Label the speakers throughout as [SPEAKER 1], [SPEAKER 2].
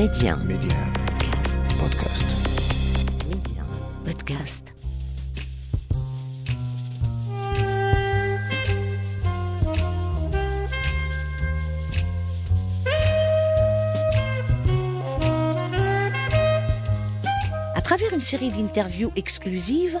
[SPEAKER 1] Média.
[SPEAKER 2] Média. Podcast.
[SPEAKER 1] Média. Podcast. À travers une série d'interviews exclusives,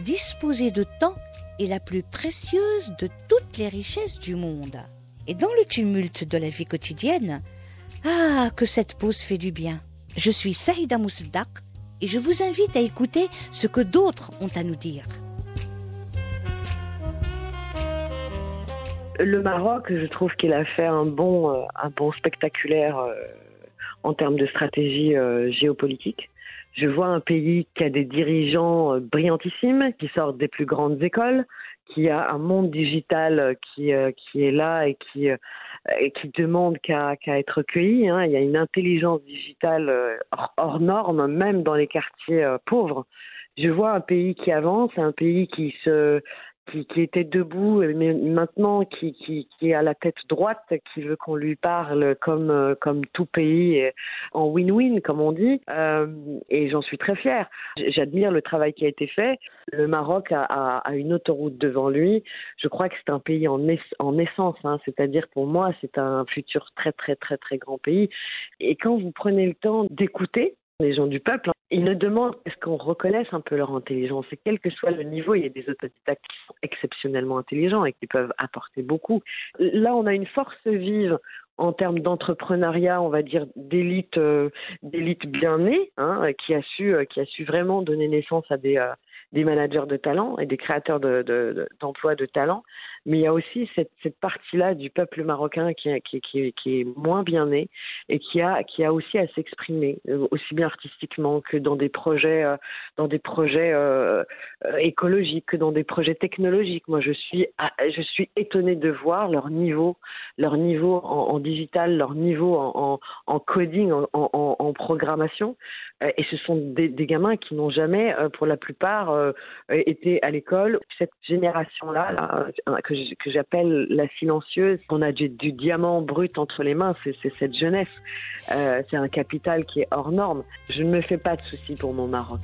[SPEAKER 1] disposer de temps est la plus précieuse de toutes les richesses du monde. Et dans le tumulte de la vie quotidienne, ah, que cette pause fait du bien. Je suis Saïda Mousdak et je vous invite à écouter ce que d'autres ont à nous dire.
[SPEAKER 3] Le Maroc, je trouve qu'il a fait un bon, euh, un bon spectaculaire euh, en termes de stratégie euh, géopolitique. Je vois un pays qui a des dirigeants brillantissimes, qui sortent des plus grandes écoles, qui a un monde digital qui, qui est là et qui, et qui demande qu'à qu'à être recueilli. Hein. Il y a une intelligence digitale hors, hors norme, même dans les quartiers pauvres. Je vois un pays qui avance, un pays qui se qui, qui, était debout, mais maintenant qui, qui, qui est à la tête droite, qui veut qu'on lui parle comme, comme tout pays, en win-win, comme on dit. Euh, et j'en suis très fière. J'admire le travail qui a été fait. Le Maroc a, a, a une autoroute devant lui. Je crois que c'est un pays en, es, en essence, hein. c'est-à-dire pour moi, c'est un futur très, très, très, très grand pays. Et quand vous prenez le temps d'écouter, les gens du peuple, hein, ils ne demandent qu'est-ce qu'on reconnaisse un peu leur intelligence. Et quel que soit le niveau, il y a des autodidactes qui sont exceptionnellement intelligents et qui peuvent apporter beaucoup. Là, on a une force vive en termes d'entrepreneuriat, on va dire d'élite, euh, d'élite bien née, hein, qui a su, qui a su vraiment donner naissance à des, euh, des managers de talent et des créateurs de, de, d'emplois de, de talent. Mais il y a aussi cette, partie-là du peuple marocain qui, est moins bien né et qui a, aussi à s'exprimer, aussi bien artistiquement que dans des projets, euh, dans des projets euh, écologiques, que dans des projets technologiques. Moi, je suis, je suis étonnée de voir leur niveau, leur niveau en, digital, leur niveau en, coding, en, programmation. Et ce sont des, gamins qui n'ont jamais, pour la plupart, euh, été à l'école. Cette génération-là, là, que j'appelle la silencieuse, on a du, du, diamant brut entre les mains, c'est cette jeunesse. Euh, c'est un capital qui est hors norme. Je ne me fais pas de soucis pour mon Maroc.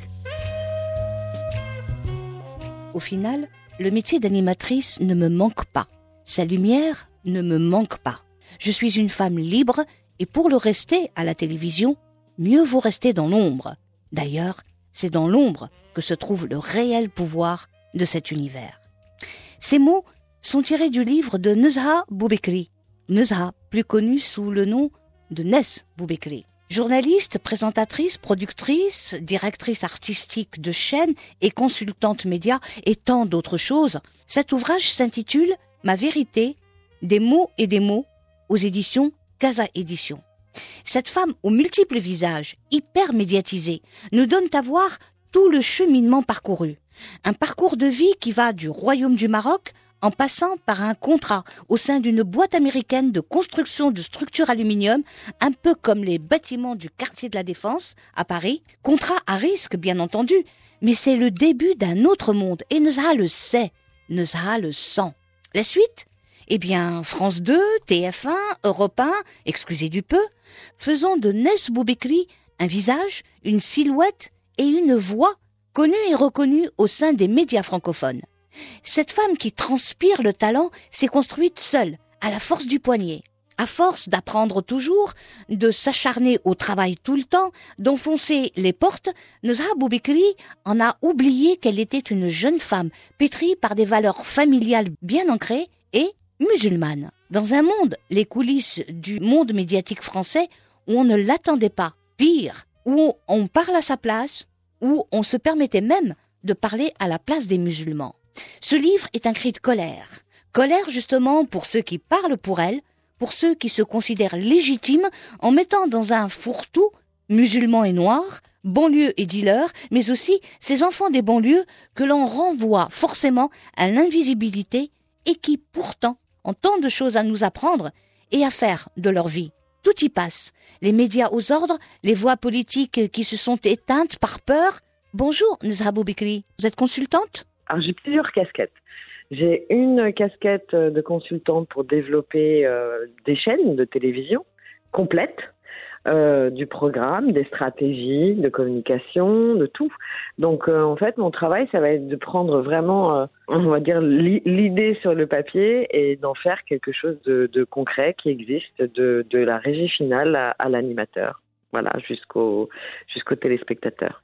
[SPEAKER 1] Au final, le métier d'animatrice ne me manque pas. Sa lumière ne me manque pas. Je suis une femme libre et pour le rester à la télévision, mieux vaut rester dans l'ombre. D'ailleurs, c'est dans l'ombre que se trouve le réel pouvoir de cet univers. Ces mots sont tirés du livre de Nezha Boubekri, Nezha, plus connue sous le nom de Nes Boubekri. Journaliste, présentatrice, productrice, directrice artistique de chaîne et consultante média et tant d'autres choses, cet ouvrage s'intitule Ma vérité, des mots et des mots aux éditions Casa Éditions. Cette femme aux multiples visages, hyper médiatisée, nous donne à voir tout le cheminement parcouru. Un parcours de vie qui va du royaume du Maroc en passant par un contrat au sein d'une boîte américaine de construction de structures aluminium, un peu comme les bâtiments du quartier de la Défense à Paris. Contrat à risque, bien entendu, mais c'est le début d'un autre monde et Nezha le sait, Nezha le sent. La suite? Eh bien, France 2, TF1, Europe 1, excusez du peu, faisons de Nes un visage, une silhouette et une voix connue et reconnue au sein des médias francophones. Cette femme qui transpire le talent s'est construite seule, à la force du poignet. À force d'apprendre toujours, de s'acharner au travail tout le temps, d'enfoncer les portes, Nezha Boubekri en a oublié qu'elle était une jeune femme pétrie par des valeurs familiales bien ancrées et musulmanes. Dans un monde, les coulisses du monde médiatique français, où on ne l'attendait pas, pire, où on parle à sa place, où on se permettait même de parler à la place des musulmans. Ce livre est un cri de colère. Colère justement pour ceux qui parlent pour elle, pour ceux qui se considèrent légitimes en mettant dans un fourre-tout musulmans et noirs, banlieues et dealers, mais aussi ces enfants des banlieues que l'on renvoie forcément à l'invisibilité et qui pourtant ont tant de choses à nous apprendre et à faire de leur vie. Tout y passe. Les médias aux ordres, les voix politiques qui se sont éteintes par peur. Bonjour, Nzhabou Bikri. Vous êtes consultante?
[SPEAKER 3] Alors, j'ai plusieurs casquettes. J'ai une casquette de consultante pour développer euh, des chaînes de télévision complètes euh, du programme, des stratégies de communication, de tout. Donc euh, en fait, mon travail, ça va être de prendre vraiment, on va dire, l'idée sur le papier et d'en faire quelque chose de, concret qui existe de, la régie finale à, à l'animateur. Voilà, jusqu'au jusqu'au téléspectateur.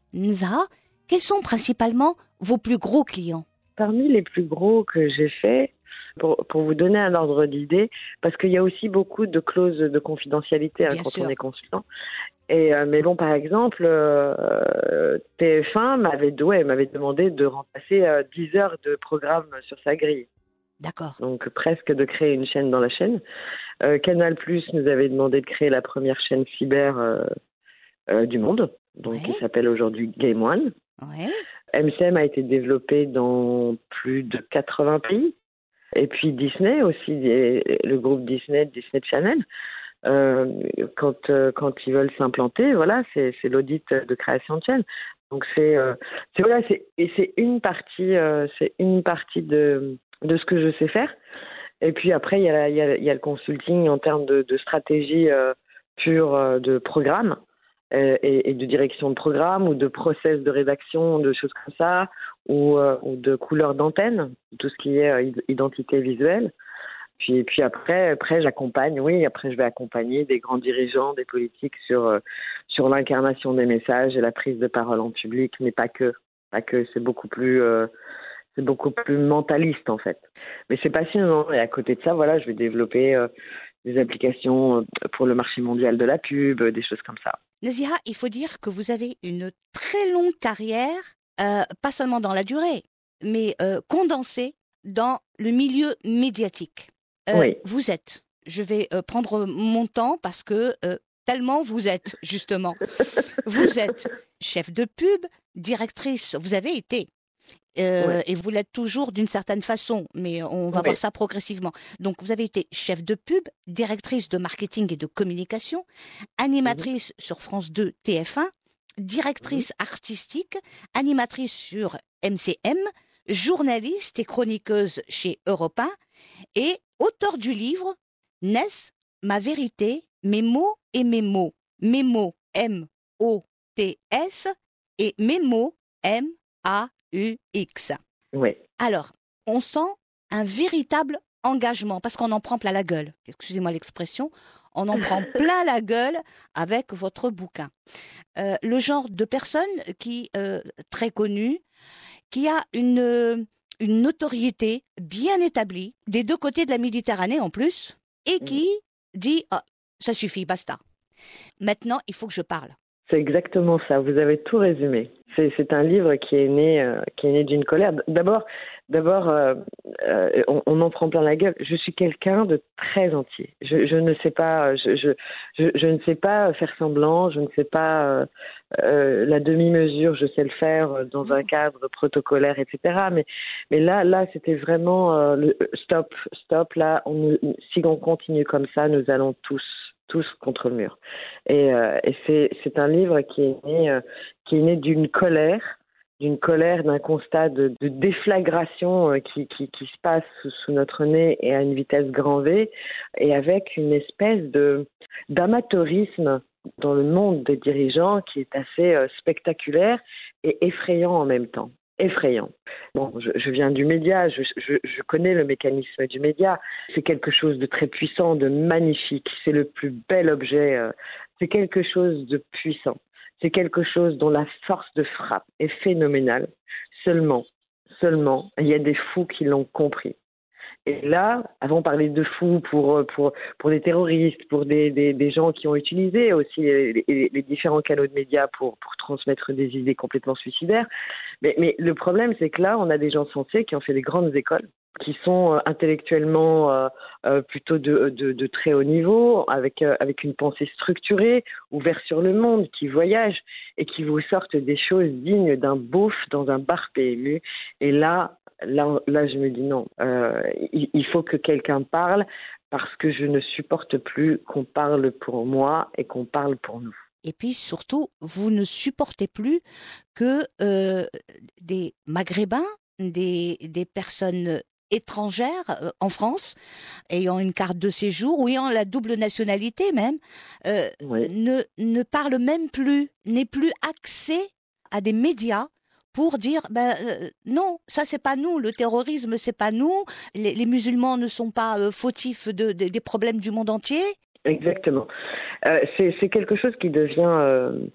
[SPEAKER 1] Quels sont principalement vos plus gros clients?
[SPEAKER 3] Parmi les plus gros que j'ai faits, pour, pour, vous donner un ordre d'idée, parce qu'il y a aussi beaucoup de clauses de confidentialité hein, quand
[SPEAKER 1] sûr.
[SPEAKER 3] on est consultant. Et euh, mais bon, par exemple, euh, TF1 m'avait ouais, m'avait demandé de remplacer euh, 10 heures de programme sur sa grille.
[SPEAKER 1] D'accord.
[SPEAKER 3] Donc presque de créer une chaîne dans la chaîne. Euh, Canal Plus nous avait demandé de créer la première chaîne cyber du monde, donc
[SPEAKER 1] Ouais.
[SPEAKER 3] qui s'appelle aujourd'hui Game One. MCM a été développé dans plus de 80 pays. Et puis Disney aussi, le groupe Disney, Disney Channel, euh, quand, euh, quand ils veulent s'implanter, voilà, c'est l'audit de création de chaîne. Donc c'est euh, voilà, une partie, euh, c'est une partie de de ce que je sais faire. Et puis après, il y a, y le consulting en termes de, stratégie pure de programme euh, et, de direction de programme ou de process de rédaction, de choses comme ça, ou, euh, de couleur d'antenne, tout ce qui est euh, id- identité visuelle. Puis, puis après, après j'accompagne, oui, après je vais accompagner des grands dirigeants, des politiques sur, sur l'incarnation des messages et la prise de parole en public, mais pas que. Pas que, c'est beaucoup plus. c'est beaucoup plus mentaliste en fait. Mais c'est passionnant. Et à côté de ça, voilà, je vais développer des applications pour le marché mondial de la pub, des choses comme ça.
[SPEAKER 1] Nazira, il faut dire que vous avez une très longue carrière, euh, pas seulement dans la durée, mais euh, condensée dans le milieu médiatique. Euh,
[SPEAKER 3] Oui.
[SPEAKER 1] Vous êtes, je vais prendre mon temps parce que tellement vous êtes, justement. vous êtes chef de pub, directrice, vous avez été. Euh,
[SPEAKER 3] Ouais.
[SPEAKER 1] Et vous l'êtes toujours d'une certaine façon, mais on va voir ça progressivement. Donc, vous avez été chef de pub, directrice de marketing et de communication, animatrice sur France 2 TF1, directrice artistique, animatrice sur MCM, journaliste et chroniqueuse chez Europe 1 et auteur du livre Ness, ma vérité, mes mots et mes mots. Mes mots M-O-T-S et mes mots M-A-U-X.
[SPEAKER 3] Oui.
[SPEAKER 1] Alors, on sent un véritable engagement parce qu'on en prend plein la gueule. Excusez-moi l'expression. On en prend plein la gueule avec votre bouquin. Euh, le genre de personne qui, euh, très connue, qui a une, euh, une notoriété bien établie, des deux côtés de la Méditerranée en plus, et qui dit Ah, ça suffit, basta. Maintenant, il faut que je parle.
[SPEAKER 3] C'est exactement ça. Vous avez tout résumé. C'est, un livre qui est né, euh, qui est né d'une colère. D'abord, d'abord, euh, euh, on, en prend plein la gueule. Je suis quelqu'un de très entier. Je, ne sais pas, je, ne sais pas faire semblant. Je ne sais pas la demi-mesure. Je sais le faire dans un cadre protocolaire, etc. Mais, là, là, c'était vraiment stop, stop. Là, si on continue comme ça, nous allons tous tous contre le mur. Et, euh, c'est, un livre qui est né, euh, qui est né d'une colère, d'une colère, d'un constat de, déflagration euh, qui, se passe sous, notre nez et à une vitesse grand V, et avec une espèce d'amateurisme dans le monde des dirigeants qui est assez spectaculaire et effrayant en même temps effrayant. Bon, je, je viens du média, je, je, je, connais le mécanisme du média. C'est quelque chose de très puissant, de magnifique. C'est le plus bel objet. Euh, c'est quelque chose de puissant. C'est quelque chose dont la force de frappe est phénoménale. Seulement, seulement, il y a des fous qui l'ont compris. Et là, avant de parler de fous pour, pour, pour des terroristes, pour des, des, gens qui ont utilisé aussi les, différents canaux de médias pour, pour transmettre des idées complètement suicidaires. Mais, mais le problème, c'est que là, on a des gens sensés qui ont fait des grandes écoles, qui sont intellectuellement plutôt de, de, de, très haut niveau, avec, avec une pensée structurée, ouverte sur le monde, qui voyagent et qui vous sortent des choses dignes d'un beauf dans un bar PMU. Et là, là, là, je me dis non, il, faut que quelqu'un parle parce que je ne supporte plus qu'on parle pour moi et qu'on parle pour nous.
[SPEAKER 1] Et puis surtout, vous ne supportez plus que euh, des Maghrébins, des, des personnes étrangères euh, en France, ayant une carte de séjour ou ayant la double nationalité même, euh, ne, ne parlent même plus, n'aient plus accès à des médias pour dire ben non ça c'est pas nous le terrorisme c'est pas nous les, musulmans ne sont pas fautifs de, des problèmes du monde entier
[SPEAKER 3] Exactement. Euh, c'est quelque chose qui devient euh,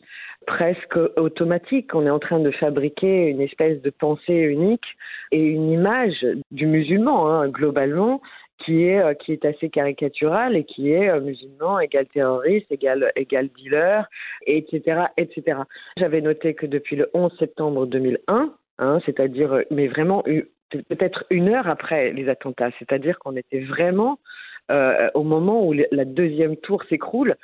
[SPEAKER 3] presque automatique. On est en train de fabriquer une espèce de pensée unique et une image du musulman, hein, globalement, qui est, euh, qui est assez caricaturale et qui est musulman égale terroriste, égale, égale dealer, etc. etc. J'avais noté que depuis le 11 septembre 2001, hein, c'est-à-dire, mais vraiment peut-être une heure après les attentats, c'est-à-dire qu'on était vraiment euh, au moment où la deuxième tour s'écroule.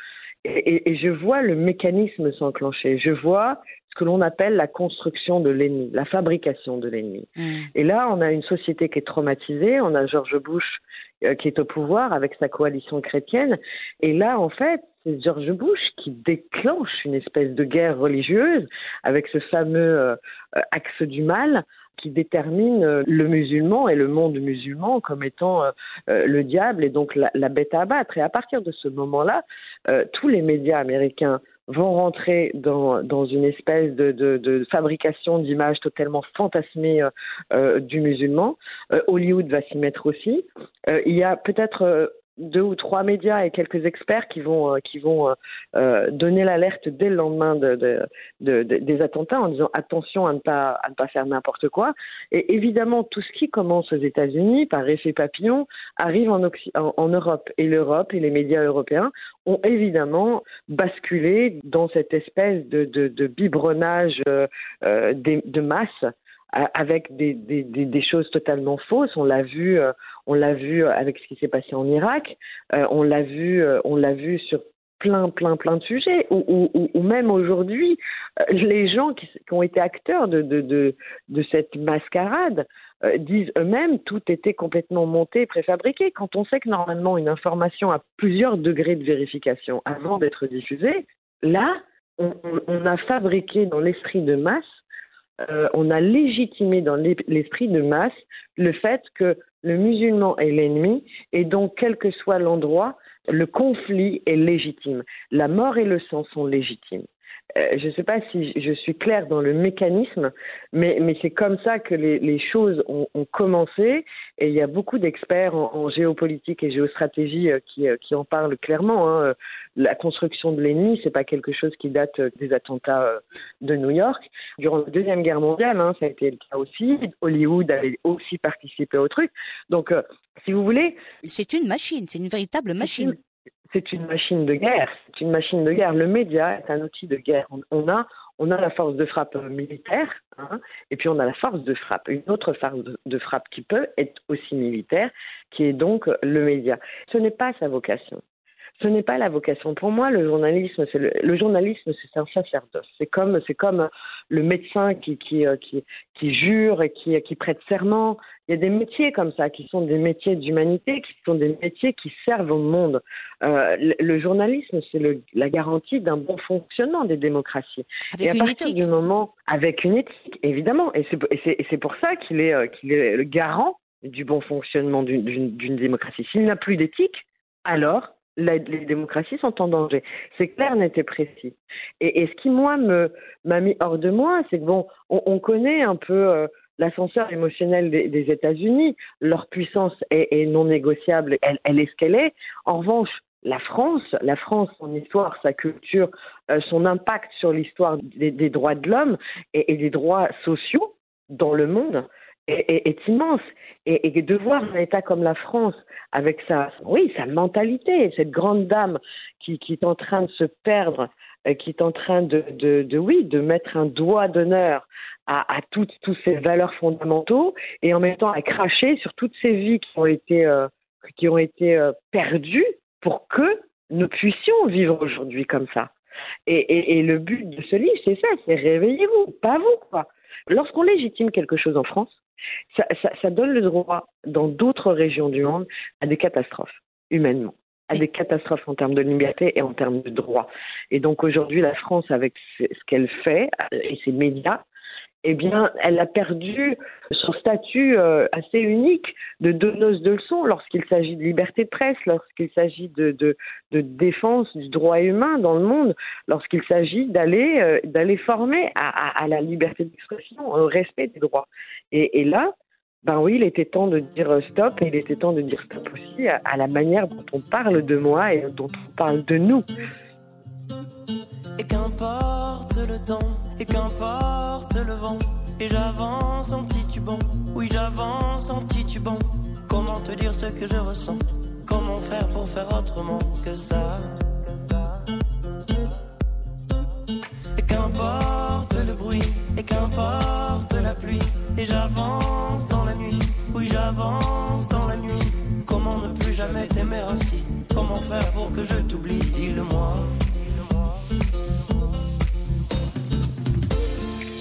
[SPEAKER 3] Et, je vois le mécanisme s'enclencher. Je vois ce que l'on appelle la construction de l'ennemi, la fabrication de l'ennemi. Mm. Et là, on a une société qui est traumatisée. On a George Bush euh, qui est au pouvoir avec sa coalition chrétienne. Et là, en fait, c'est George Bush qui déclenche une espèce de guerre religieuse avec ce fameux euh, axe du mal qui détermine euh, le musulman et le monde musulman comme étant euh, euh, le diable et donc la, bête à abattre. Et à partir de ce moment-là, tous les médias américains vont rentrer dans, une espèce de fabrication d'images totalement fantasmées du musulman. Hollywood va s'y mettre aussi. il y a peut-être deux ou trois médias et quelques experts qui vont euh, qui vont euh, euh, donner l'alerte dès le lendemain de, de, des attentats en disant attention à ne pas à ne pas faire n'importe quoi. Et évidemment tout ce qui commence aux États-Unis par effet papillon arrive en, en, Europe. Et l'Europe et les médias européens ont évidemment basculé dans cette espèce de, de, biberonnage de masse avec des, choses totalement fausses. On l'a vu, euh, on l'a vu avec ce qui s'est passé en Irak. Euh, on l'a vu, euh, on l'a vu sur plein, plein, plein de sujets. Ou, même aujourd'hui, les gens qui, ont été acteurs de, cette mascarade disent eux-mêmes tout était complètement monté, préfabriqué. Quand on sait que normalement une information a plusieurs degrés de vérification avant d'être diffusée, là, on a fabriqué dans l'esprit de masse euh, on a légitimé dans l'esprit de masse le fait que le musulman est l'ennemi et donc quel que soit l'endroit, le conflit est légitime. La mort et le sang sont légitimes. Euh, je ne sais pas si je suis claire dans le mécanisme, mais, mais c'est comme ça que les, les choses ont, ont, commencé. Et il y a beaucoup d'experts en, en, géopolitique et géostratégie euh, qui, euh, qui en parlent clairement. Hein. La construction de l'ennemi, c'est pas quelque chose qui date des attentats de New York. Durant la deuxième guerre mondiale, hein, ça a été le cas aussi. Hollywood avait aussi participé au truc. Donc, si vous voulez,
[SPEAKER 1] c'est une machine, c'est une véritable machine
[SPEAKER 3] c'est une machine de guerre. C'est une machine de guerre. Le média est un outil de guerre. On, a, on a la force de frappe militaire, hein, et puis on a la force de frappe, une autre force de frappe qui peut être aussi militaire, qui est donc le média. Ce n'est pas sa vocation ce n'est pas la vocation. Pour moi, le journalisme, c'est le, journalisme, c'est un sacerdoce. C'est comme, c'est comme le médecin qui, qui, euh, qui, qui jure et qui, qui prête serment. Il y a des métiers comme ça qui sont des métiers d'humanité, qui sont des métiers qui servent au monde. Euh, le, journalisme, c'est la garantie d'un bon fonctionnement des démocraties.
[SPEAKER 1] Avec
[SPEAKER 3] et à
[SPEAKER 1] partir
[SPEAKER 3] du moment, avec une éthique, évidemment, et c'est pour ça qu'il est, euh, qu'il est le garant du bon fonctionnement d'une démocratie. S'il n'a plus d'éthique, alors les démocraties sont en danger. C'est clair, net et précis. Et, ce qui, moi, m'a mis hors de moi, c'est que, bon, on, connaît un peu euh, l'ascenseur émotionnel des, États-Unis. Leur puissance est, non négociable, elle, est ce qu'elle est. En revanche, la France, la France, son histoire, sa culture, euh, son impact sur l'histoire des, droits de l'homme et, des droits sociaux dans le monde, est, immense. Et, de voir un État comme la France, avec sa, oui, sa mentalité, cette grande dame qui, qui est en train de se perdre qui est en train de, de, de, oui, de mettre un doigt d'honneur à, à toutes, tous ces valeurs fondamentaux et en même temps à cracher sur toutes ces vies qui ont été, euh, qui ont été euh, perdues pour que nous puissions vivre aujourd'hui comme ça. Et, le but de ce livre, c'est ça, c'est réveillez-vous, pas vous, quoi. Lorsqu'on légitime quelque chose en France, ça, ça, ça donne le droit dans d'autres régions du monde à des catastrophes, humainement à des catastrophes en termes de liberté et en termes de droit. Et donc aujourd'hui, la France, avec ce qu'elle fait et ses médias, eh bien, elle a perdu son statut euh, assez unique de donneuse de leçons lorsqu'il s'agit de liberté de presse, lorsqu'il s'agit de, de, défense du droit humain dans le monde, lorsqu'il s'agit d'aller euh, d'aller former à, à, la liberté d'expression, au respect des droits. Et, là, ben oui, il était temps de dire stop et il était temps de dire stop aussi à, la manière dont on parle de moi et dont on parle de nous.
[SPEAKER 4] Qu'importe et qu'importe le vent, et j'avance en titubant, oui j'avance en titubant. Comment te dire ce que je ressens? Comment faire pour faire autrement que ça? Et qu'importe le bruit, et qu'importe la pluie, et j'avance dans la nuit, oui j'avance dans la nuit. Comment ne plus jamais t'aimer ainsi Comment faire pour que je t'oublie? Dis-le-moi.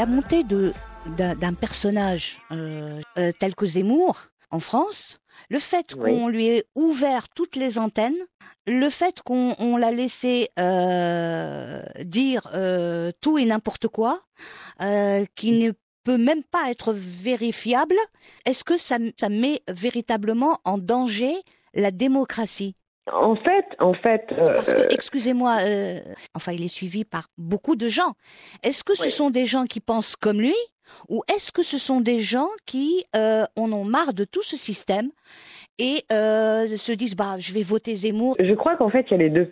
[SPEAKER 1] La montée d'un personnage euh, euh, tel que Zemmour en France, le fait qu'on lui ait ouvert toutes les antennes, le fait qu'on on l'a laissé euh, dire tout et n'importe quoi, qui ne peut même pas être vérifiable, est-ce que ça, ça met véritablement en danger la démocratie?
[SPEAKER 3] En fait, en fait.
[SPEAKER 1] Euh, Parce que, excusez-moi, euh, enfin, il est suivi par beaucoup de gens. Est-ce que ce oui. sont des gens qui pensent comme lui, ou est-ce que ce sont des gens qui euh, en ont marre de tout ce système et euh, se disent bah je vais voter Zemmour?
[SPEAKER 3] Je crois qu'en fait il y a les deux.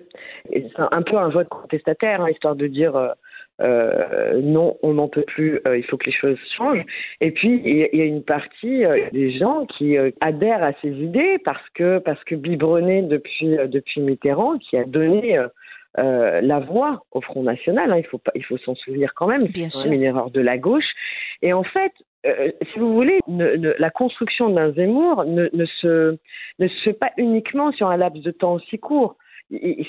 [SPEAKER 3] C'est un peu un vote contestataire, hein, histoire de dire euh, euh, non, on n'en peut plus, euh, il faut que les choses changent. Et puis il y, y, a une partie euh, des gens qui euh, adhèrent à ces idées parce que parce que biberonné depuis depuis Mitterrand, qui a donné euh, la voix au Front National. Hein, il faut pas, il faut s'en souvenir quand même. C'est une erreur de la gauche. Et en fait, euh, si vous voulez, la construction d'un Zemmour ne, se, ne se fait pas uniquement sur un laps de temps aussi court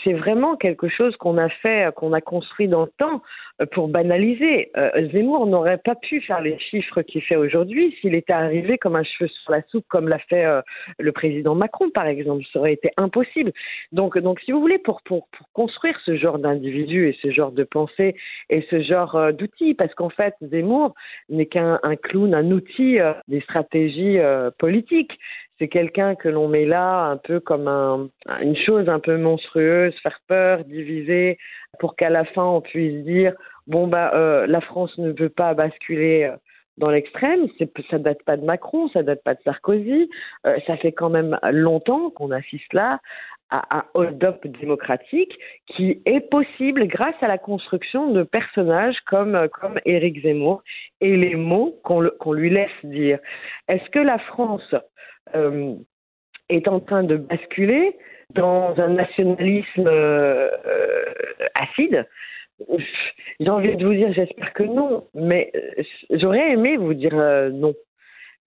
[SPEAKER 3] c'est vraiment quelque chose qu'on a fait, qu'on a construit dans le temps euh, pour banaliser. Euh, Zemmour n'aurait pas pu faire les chiffres qu'il fait aujourd'hui s'il était arrivé comme un cheveu sur la soupe, comme l'a fait euh, le président Macron, par exemple. Ça aurait été impossible. Donc, donc si vous voulez, pour, pour, pour construire ce genre d'individu et ce genre de pensée et ce genre d'outils, parce qu'en fait, Zemmour n'est qu'un clown, un outil des stratégies politiques c'est quelqu'un que l'on met là un peu comme un, une chose un peu monstrueuse, faire peur, diviser, pour qu'à la fin on puisse dire bon bah euh, la France ne veut pas basculer euh, dans l'extrême. Ça date pas de Macron, ça date pas de Sarkozy. Euh, ça fait quand même longtemps qu'on assiste là à un hold-up démocratique qui est possible grâce à la construction de personnages comme, Éric Zemmour et les mots qu'on lui laisse dire. Est-ce que la France est en train de basculer dans un nationalisme acide? J'ai envie de vous dire, j'espère que non, mais euh, j'aurais aimé vous dire non.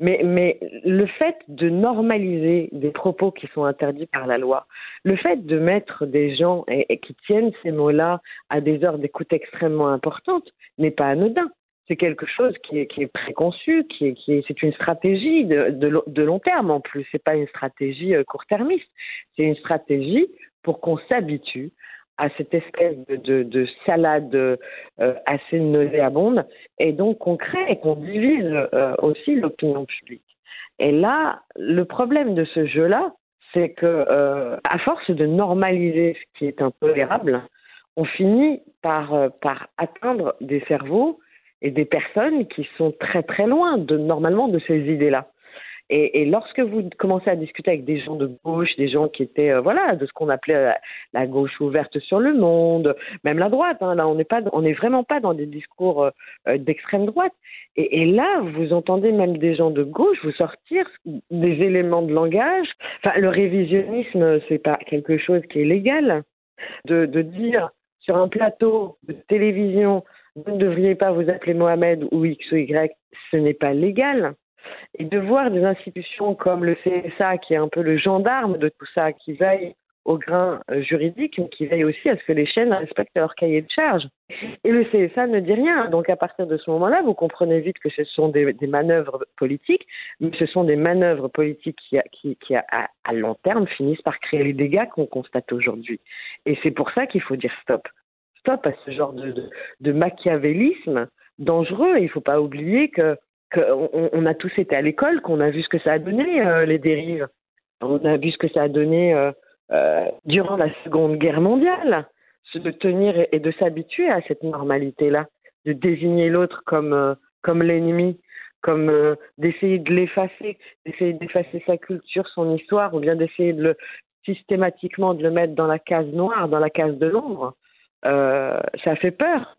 [SPEAKER 3] Mais, le fait de normaliser des propos qui sont interdits par la loi, le fait de mettre des gens qui tiennent ces mots-là à des heures d'écoute extrêmement importantes n'est pas anodin c'est quelque chose qui est, préconçu, qui est, c'est une stratégie de, de, long terme en plus. C'est pas une stratégie euh, court-termiste. C'est une stratégie pour qu'on s'habitue à cette espèce de, de, salade euh, assez nauséabonde et donc qu'on crée et qu'on divise euh, aussi l'opinion publique. Et là, le problème de ce jeu-là, c'est que à force de normaliser ce qui est intolérable, on finit par, par atteindre des cerveaux et des personnes qui sont très très loin de normalement de ces idées-là. Et, et, lorsque vous commencez à discuter avec des gens de gauche, des gens qui étaient euh, voilà de ce qu'on appelait la, gauche ouverte sur le monde, même la droite, hein, là on n'est pas, on n'est vraiment pas dans des discours euh, d'extrême droite. Et, et, là vous entendez même des gens de gauche vous sortir des éléments de langage. Enfin le révisionnisme c'est pas quelque chose qui est légal de, de dire sur un plateau de télévision vous ne devriez pas vous appeler Mohamed ou X ou Y, ce n'est pas légal. Et de voir des institutions comme le CSA, qui est un peu le gendarme de tout ça, qui veille au grain euh, juridique, mais qui veille aussi à ce que les chaînes respectent leur cahier de charge. Et le CSA ne dit rien. Donc à partir de ce moment-là, vous comprenez vite que ce sont des, manœuvres politiques, mais ce sont des manœuvres politiques qui, à, long terme, finissent par créer les dégâts qu'on constate aujourd'hui. Et c'est pour ça qu'il faut dire stop stop à ce genre de, de, machiavélisme dangereux. Il ne faut pas oublier que qu'on on a tous été à l'école, qu'on a vu ce que ça a donné euh, les dérives. On a vu ce que ça a donné euh, euh, durant la Seconde Guerre mondiale, de tenir et, de s'habituer à cette normalité-là, de désigner l'autre comme comme l'ennemi, comme d'essayer de l'effacer, d'essayer d'effacer sa culture, son histoire, ou bien d'essayer de systématiquement de le mettre dans la case noire, dans la case de l'ombre. Ça fait peur.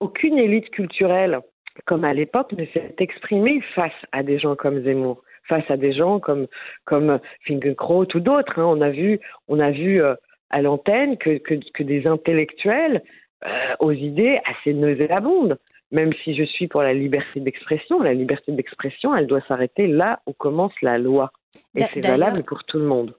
[SPEAKER 3] Aucune élite culturelle, comme à l'époque, ne s'est exprimée face à des gens comme Zemmour, face à des gens comme comme Finkelkraut ou d'autres. Hein. On a vu, on a vu euh, à l'antenne que, que, que, des intellectuels euh, aux idées assez nauséabondes. Même si je suis pour la liberté d'expression, la liberté d'expression, elle doit s'arrêter là où commence la loi. Et c'est valable pour tout le monde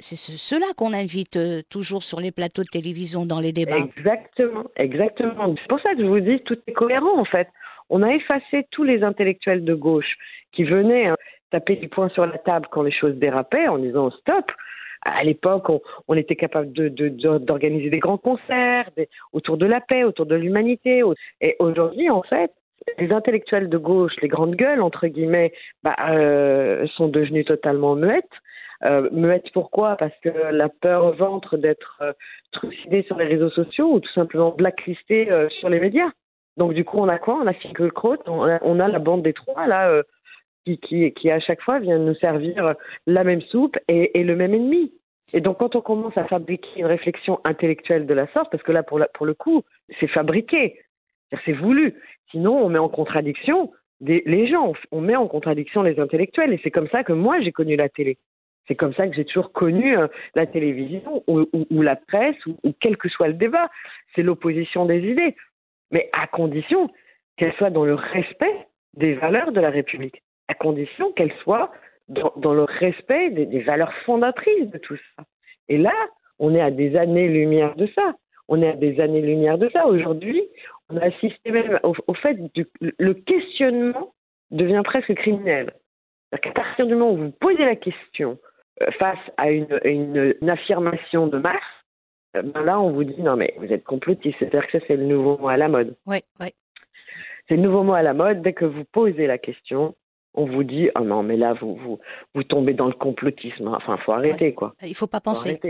[SPEAKER 1] c'est cela qu'on invite euh, toujours sur les plateaux de télévision dans les débats.
[SPEAKER 3] Exactement, exactement. C'est pour ça que je vous dis tout est cohérent en fait. On a effacé tous les intellectuels de gauche qui venaient hein, taper du poing sur la table quand les choses dérapaient en disant stop. À l'époque, on, était capable d'organiser de, des grands concerts autour de la paix, autour de l'humanité. Et aujourd'hui, en fait, les intellectuels de gauche, les grandes gueules, entre guillemets, bah, euh, sont devenus totalement muettes. Euh, muette pourquoi? Parce que la peur au ventre d'être euh, trucidé sur les réseaux sociaux ou tout simplement blacklisté euh, sur les médias. Donc du coup, on a quoi? On a Finkelkraut, on on a la bande des trois là, euh, qui, qui, qui à chaque fois vient nous servir la même soupe et, le même ennemi. Et donc, quand on commence à fabriquer une réflexion intellectuelle de la sorte, parce que là, pour, pour le coup, c'est fabriqué, c'est voulu. Sinon, on met en contradiction les gens, on met en contradiction les intellectuels. Et c'est comme ça que moi, j'ai connu la télé. C'est comme ça que j'ai toujours connu euh, la télévision ou, la presse ou, quel que soit le débat. C'est l'opposition des idées, mais à condition qu'elle soit dans le respect des valeurs de la République, à condition qu'elles soient dans, le respect des, valeurs fondatrices de tout ça. Et là, on est à des années-lumière de ça. On est à des années-lumière de ça. Aujourd'hui, on a assisté même au, fait que le questionnement devient presque criminel. À partir du moment où vous posez la question euh, face à une, affirmation de masse, ben là, on vous dit non, mais vous êtes complotiste. C'est-à-dire que ça, c'est le nouveau mot à la mode.
[SPEAKER 1] Oui, oui.
[SPEAKER 3] C'est le nouveau mot à la mode. Dès que vous posez la question, on vous dit ah oh non, mais là, vous, vous, vous tombez dans le complotisme. Enfin, il faut arrêter,
[SPEAKER 1] ouais.
[SPEAKER 3] quoi.
[SPEAKER 1] Il faut pas penser.
[SPEAKER 3] Faut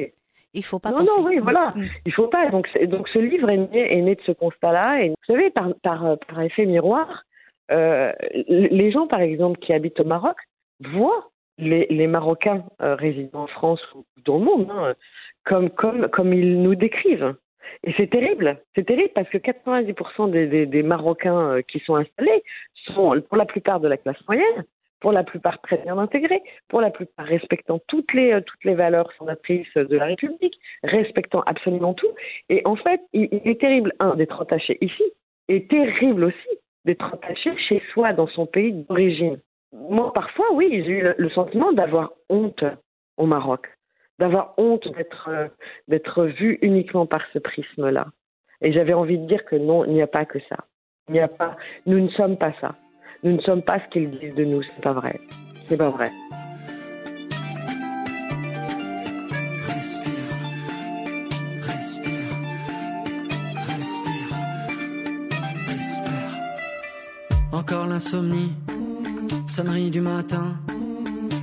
[SPEAKER 1] il faut pas
[SPEAKER 3] non,
[SPEAKER 1] penser.
[SPEAKER 3] Non, oui, voilà. Mmh. Il faut pas. Donc, donc ce livre est né, est né de ce constat-là. Et vous savez, par, par, par effet miroir, euh, les gens, par exemple, qui habitent au Maroc, voient les, les Marocains euh, résidant en France ou dans le monde hein, comme, ils nous décrivent. Et c'est terrible, c'est terrible parce que 90% des, Marocains euh, qui sont installés sont pour la plupart de la classe moyenne, pour la plupart très bien intégrés, pour la plupart respectant toutes les, euh, valeurs fondatrices de la République, respectant absolument tout. Et en fait, il, il est terrible, un, d'être attaché ici, et terrible aussi d'être attaché chez soi, dans son pays d'origine. Moi, parfois, oui, j'ai eu le sentiment d'avoir honte au Maroc, d'avoir honte d'être euh, d'être vu uniquement par ce prisme-là. Et j'avais envie de dire que non, il n'y a pas que ça. Il n'y a pas, nous ne sommes pas ça. Nous ne sommes pas ce qu'ils disent de nous. C'est pas vrai. C'est pas vrai.
[SPEAKER 5] Encore l'insomnie, sonnerie du matin.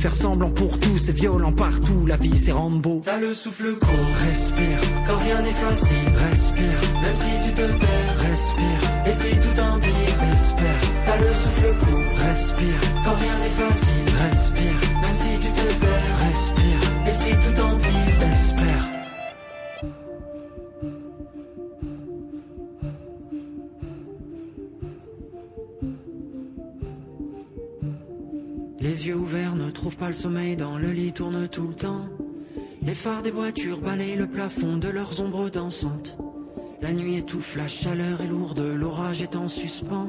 [SPEAKER 5] faire semblant pour tout, c'est violent partout, la vie c'est Rambo.
[SPEAKER 6] T'as le souffle court, respire, quand rien n'est facile, respire, même si tu te perds, respire, et si tout empire, espère. T'as le souffle court, respire, quand rien n'est facile, respire, même si tu te perds, respire, et si tout empire,
[SPEAKER 5] Les yeux ouverts ne trouvent pas le sommeil, dans le lit tourne tout le temps. Les phares des voitures balayent le plafond de leurs ombres dansantes. La nuit étouffe, la chaleur est lourde, l'orage est en suspens.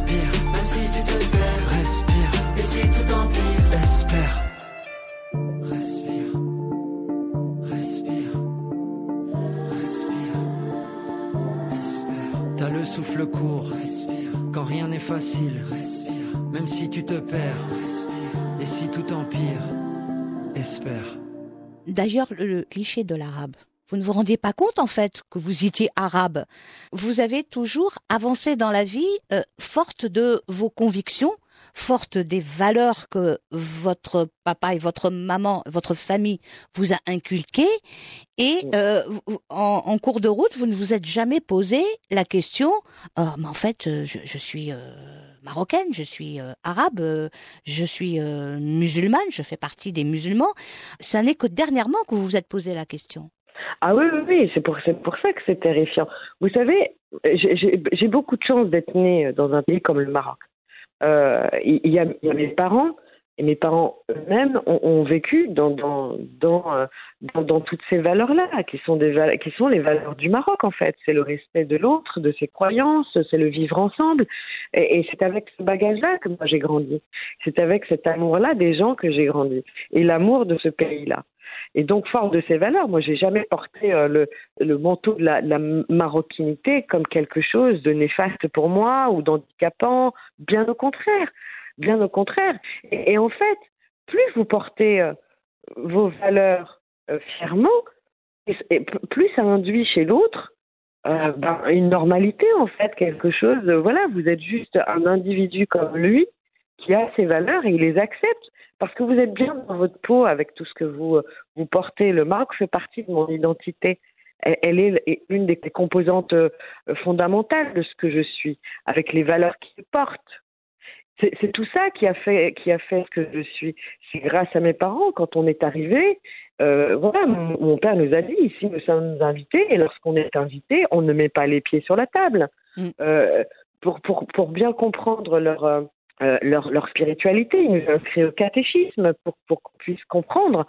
[SPEAKER 5] n'est facile,
[SPEAKER 6] respire,
[SPEAKER 5] même si tu te perds,
[SPEAKER 6] respire.
[SPEAKER 5] et si tout empire, espère.
[SPEAKER 1] D'ailleurs, le, le cliché de l'arabe, vous ne vous rendiez pas compte en fait que vous étiez arabe. Vous avez toujours avancé dans la vie euh, forte de vos convictions, forte des valeurs que votre papa et votre maman, votre famille vous a inculquées. Et euh, en, en, cours de route, vous ne vous êtes jamais posé la question, oh, mais en fait, je, je suis... Euh marocaine, je suis euh, arabe, euh, je suis euh, musulmane, je fais partie des musulmans. Ça n'est que dernièrement que vous vous êtes posé la question.
[SPEAKER 3] Ah oui, oui, oui, c'est pour, pour ça que c'est terrifiant. Vous savez, j'ai- beaucoup de chance d'être née dans un pays comme le Maroc. Il y a mes parents, et mes parents eux-mêmes ont, vécu euh, dans, toutes ces valeurs-là, qui sont, les valeurs du Maroc, en fait. C'est le respect de l'autre, de ses croyances, c'est le vivre ensemble. Et, c'est avec ce bagage-là que moi j'ai grandi. C'est avec cet amour-là des gens que j'ai grandi. Et l'amour de ce pays-là. Et donc, fort de ces valeurs, moi, j'ai jamais porté euh, le, manteau de la, la maroquinité comme quelque chose de néfaste pour moi ou d'handicapant. Bien au contraire. Bien au contraire. Et, en fait, plus vous portez euh, vos valeurs euh, fièrement, plus ça induit chez l'autre euh, ben, une normalité, en fait, quelque chose. voilà, vous êtes juste un individu comme lui qui a ses valeurs et il les accepte parce que vous êtes bien dans votre peau avec tout ce que vous, vous portez. Le Maroc fait partie de mon identité. Elle, est une des composantes fondamentales de ce que je suis, avec les valeurs qu'il porte. C'est tout ça qui a fait qui a fait ce que je suis. C'est grâce à mes parents quand on est arrivé. Euh, voilà, mon, mon père nous a dit ici nous sommes invités et lorsqu'on est invité, on ne met pas les pieds sur la table.
[SPEAKER 1] Mm.
[SPEAKER 3] Euh, pour pour pour bien comprendre leur euh, leur, leur spiritualité, ils nous ont inscrits au catéchisme pour pour qu'on puisse comprendre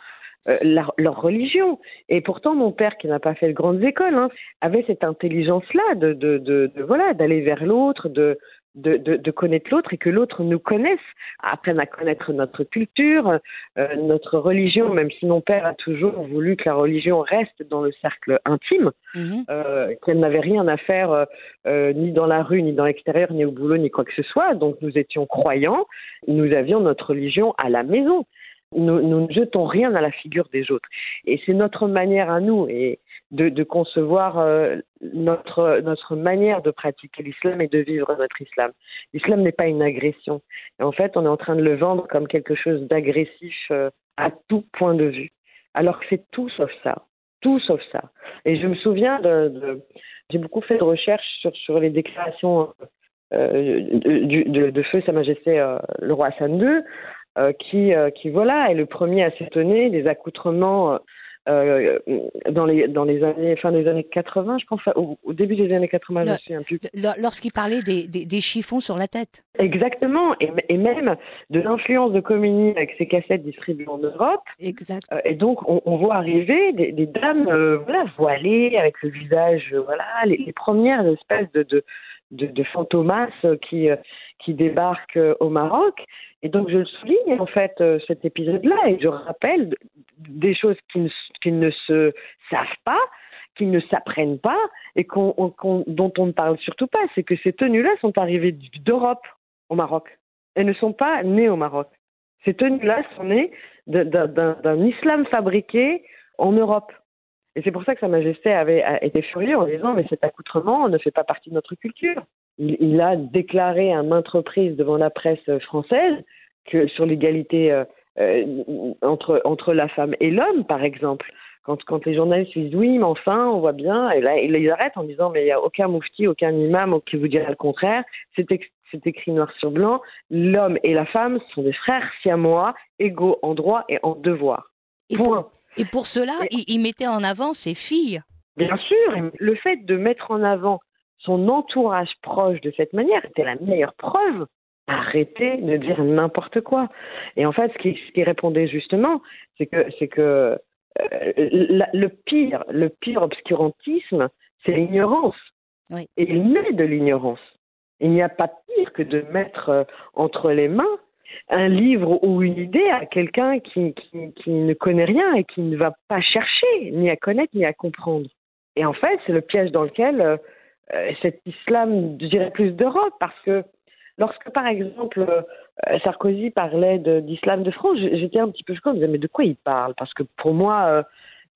[SPEAKER 3] euh, leur, leur religion. Et pourtant, mon père, qui n'a pas fait de grandes écoles, hein, avait cette intelligence-là de, de, de, de voilà d'aller vers l'autre, de, de, de, de connaître l'autre et que l'autre nous connaisse, apprenne à connaître notre culture, euh, notre religion, même si mon père a toujours voulu que la religion reste dans le cercle intime,
[SPEAKER 1] Mhm.
[SPEAKER 3] euh, qu'elle n'avait rien à faire euh, euh, ni dans la rue, ni dans l'extérieur, ni au boulot, ni quoi que ce soit. Donc nous étions croyants, nous avions notre religion à la maison. Nous, nous ne jetons rien à la figure des autres. Et c'est notre manière à nous et de, concevoir euh, notre, notre manière de pratiquer l'islam et de vivre notre islam. L'islam n'est pas une agression. Et en fait, on est en train de le vendre comme quelque chose d'agressif euh, à tout point de vue. Alors que c'est tout sauf ça. Tout sauf ça. Et je me souviens de, j'ai beaucoup fait de recherches sur, sur les déclarations euh, de, de, feu Sa Majesté le roi Hassan II, qui, qui voilà est le premier à s'étonner des accoutrements euh, dans les dans les années fin des années 80, je pense, au, au début des années 80, je me plus.
[SPEAKER 1] Lorsqu'il parlait des, des, des, chiffons sur la tête.
[SPEAKER 3] Exactement, et, et même de l'influence de Comini avec ses cassettes distribuées en Europe.
[SPEAKER 1] Exact.
[SPEAKER 3] Euh, et donc on, on, voit arriver des, des dames euh, voilà voilées avec le visage voilà les, les premières espèces de, de de, de fantomas qui qui débarquent au Maroc. Et donc je le souligne en fait cet épisode-là et je rappelle des choses qui ne, se savent pas, qui ne s'apprennent pas et dont on ne parle surtout pas. C'est que ces tenues-là sont arrivées d'Europe au Maroc. Elles ne sont pas nées au Maroc. Ces tenues-là sont nées d'un, islam fabriqué en Europe. Et c'est pour ça que Sa Majesté avait été furieux en disant mais cet accoutrement ne fait pas partie de notre culture. Il, il a déclaré à maintes reprises devant la presse française que sur l'égalité euh, entre entre la femme et l'homme, par exemple. Quand, quand les journalistes disent oui, mais enfin, on voit bien, et là, ils arrêtent en disant mais il n'y a aucun moufti, aucun imam qui vous dira le contraire. C'est c'est écrit noir sur blanc. L'homme et la femme sont des frères siamois, égaux en droit et en devoir.
[SPEAKER 1] Et Point. Pour, et pour cela, et, il, il mettait en avant ses filles.
[SPEAKER 3] Bien sûr, le fait de mettre en avant son entourage proche de cette manière était la meilleure preuve. Arrêtez de dire n'importe quoi. Et en fait, ce qui, ce qui répondait justement, c'est que, c'est que euh, la, le pire, le pire obscurantisme, c'est l'ignorance.
[SPEAKER 1] Oui.
[SPEAKER 3] Et il naît de l'ignorance. Il n'y a pas pire que de mettre euh, entre les mains un livre ou une idée à quelqu'un qui, qui, qui, ne connaît rien et qui ne va pas chercher, ni à connaître, ni à comprendre. Et en fait, c'est le piège dans lequel euh, cet islam, je dirais plus d'Europe, parce que lorsque, par exemple, euh, Sarkozy parlait d'islam de France, j'étais un petit peu choquée, je me disais, mais de quoi il parle? Parce que pour moi, euh,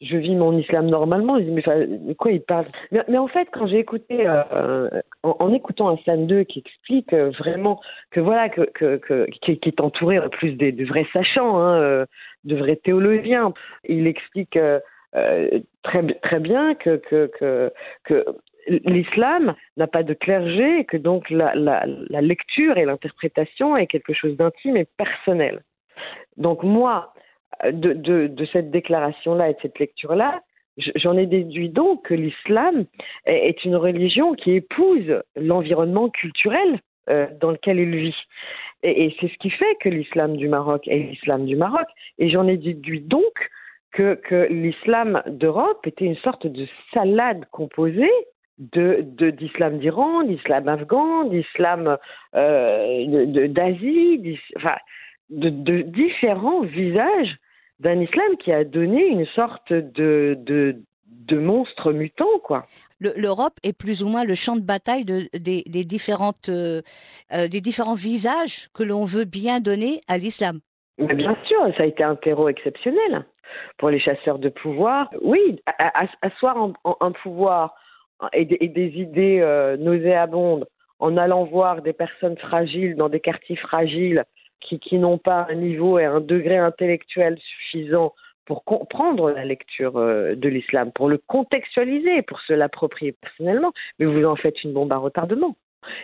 [SPEAKER 3] je vis mon islam normalement, je dis, mais de quoi il parle? Mais, en fait, quand j'ai écouté, euh, en, écoutant un Sam 2 qui explique vraiment que voilà, que, qui, est entouré en plus de vrais sachants, hein, de vrais théologiens, il explique très, très bien que, que, que l'islam n'a pas de clergé et que donc la, lecture et l'interprétation est quelque chose d'intime et personnel. Donc moi, de, cette déclaration-là et de cette lecture-là, j'en ai déduit donc que l'islam est une religion qui épouse l'environnement culturel euh, dans lequel il vit. Et, c'est ce qui fait que l'islam du Maroc est l'islam du Maroc. Et j'en ai déduit donc que l'islam d'Europe était une sorte de salade composée de d'islam d'Iran, d'islam afghan, d'islam euh, d'Asie, enfin de, de, différents visages d'un islam qui a donné une sorte de, de, de monstre mutant, quoi.
[SPEAKER 1] L'Europe est plus ou moins le champ de bataille de, des, des, différentes, euh, euh des différents visages que l'on veut bien donner à l'islam.
[SPEAKER 3] Bien sûr, ça a été un terreau exceptionnel pour les chasseurs de pouvoir. Oui, asseoir un, un pouvoir et des, et des idées euh, nauséabondes en allant voir des personnes fragiles dans des quartiers fragiles qui, n'ont pas un niveau et un degré intellectuel suffisant pour comprendre la lecture euh, de l'islam, pour le contextualiser, pour se l'approprier personnellement, mais vous en faites une bombe à retardement.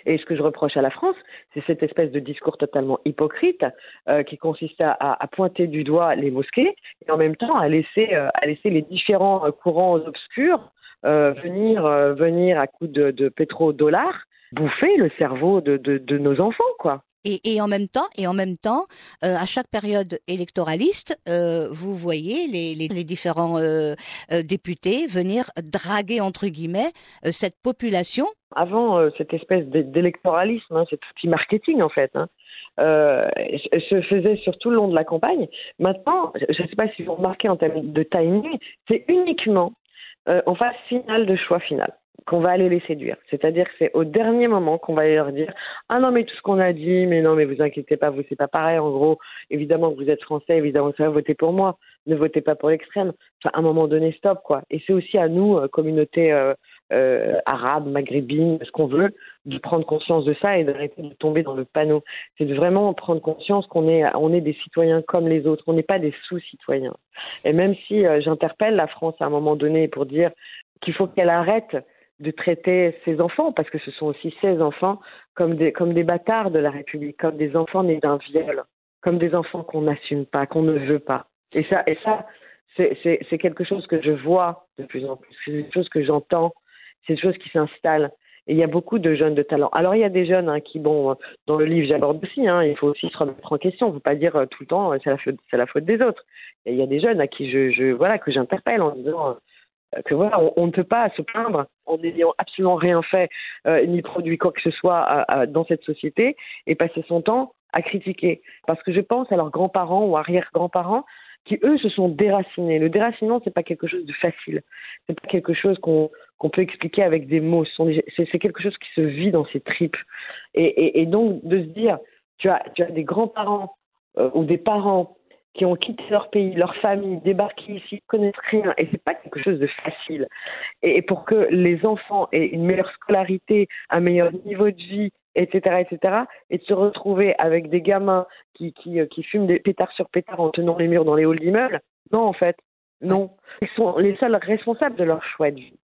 [SPEAKER 3] Et ce que je reproche à la France, c'est cette espèce de discours totalement hypocrite euh, qui consiste à, pointer du doigt les mosquées et en même temps à laisser les différents courants obscurs euh, venir, euh, venir à coups de, de pétrodollars bouffer le cerveau de, de, de nos enfants, quoi.
[SPEAKER 1] Et, et, en même temps, et en même temps, euh, à chaque période électoraliste, euh, vous voyez les, les, les différents euh, députés venir draguer entre guillemets cette population.
[SPEAKER 3] Avant cette espèce d'électoralisme, hein, cet outil marketing en fait. Hein. se faisait sur tout le long de la campagne. Maintenant, je ne sais pas si vous remarquez en termes de timing, c'est uniquement en phase finale de choix final qu'on va aller les séduire. C'est-à-dire que c'est au dernier moment qu'on va leur dire ah non mais tout ce qu'on a dit, mais non mais vous inquiétez pas, vous c'est pas pareil. En gros, évidemment que vous êtes français, évidemment que ça va voter pour moi. Ne votez pas pour l'extrême. Enfin, à un moment donné, stop quoi. Et c'est aussi à nous, euh, communauté euh, euh, arabe, maghrébine, ce qu'on veut, de prendre conscience de ça et d'arrêter de tomber dans le panneau. C'est de vraiment prendre conscience qu'on est, on est des citoyens comme les autres. On n'est pas des sous-citoyens. Et même si euh, j'interpelle la France à un moment donné pour dire qu'il faut qu'elle arrête de traiter ses enfants, parce que ce sont aussi ses enfants, comme des, comme des bâtards de la République, comme des enfants nés d'un viol, comme des enfants qu'on n'assume pas, qu'on ne veut pas. Et ça, et ça c'est quelque chose que je vois de plus en plus, c'est une chose que j'entends, c'est une chose qui s'installe. Et il y a beaucoup de jeunes de talent. Alors il y a des jeunes hein, qui, bon, dans le livre j'aborde aussi, hein, il faut aussi se remettre en question. Il ne faut pas dire euh, tout le temps euh, c'est la faute, c'est la faute des autres. Il y a des jeunes à qui je, voilà que j'interpelle en disant que voilà, on, on, ne peut pas se plaindre en n'ayant absolument rien fait euh, ni produit quoi que ce soit dans cette société et passer son temps à critiquer. Parce que je pense à leurs grands-parents ou arrière-grands-parents qui eux se sont déracinés. Le déracinement, c'est pas quelque chose de facile. C'est pas quelque chose qu'on peut expliquer avec des mots. C'est quelque chose qui se vit dans ses tripes. Et, donc de se dire, tu as, des grands-parents euh, ou des parents qui ont quitté leur pays, leur famille, débarqué ici, connaissent rien, et c'est pas quelque chose de facile. Et, pour que les enfants aient une meilleure scolarité, un meilleur niveau de vie, etc., etc., et de se retrouver avec des gamins qui, qui, euh, qui fument des pétards sur pétards en tenant les murs dans les halls d'immeubles, non, en fait, non. Ils sont les seuls responsables de leur choix de vie.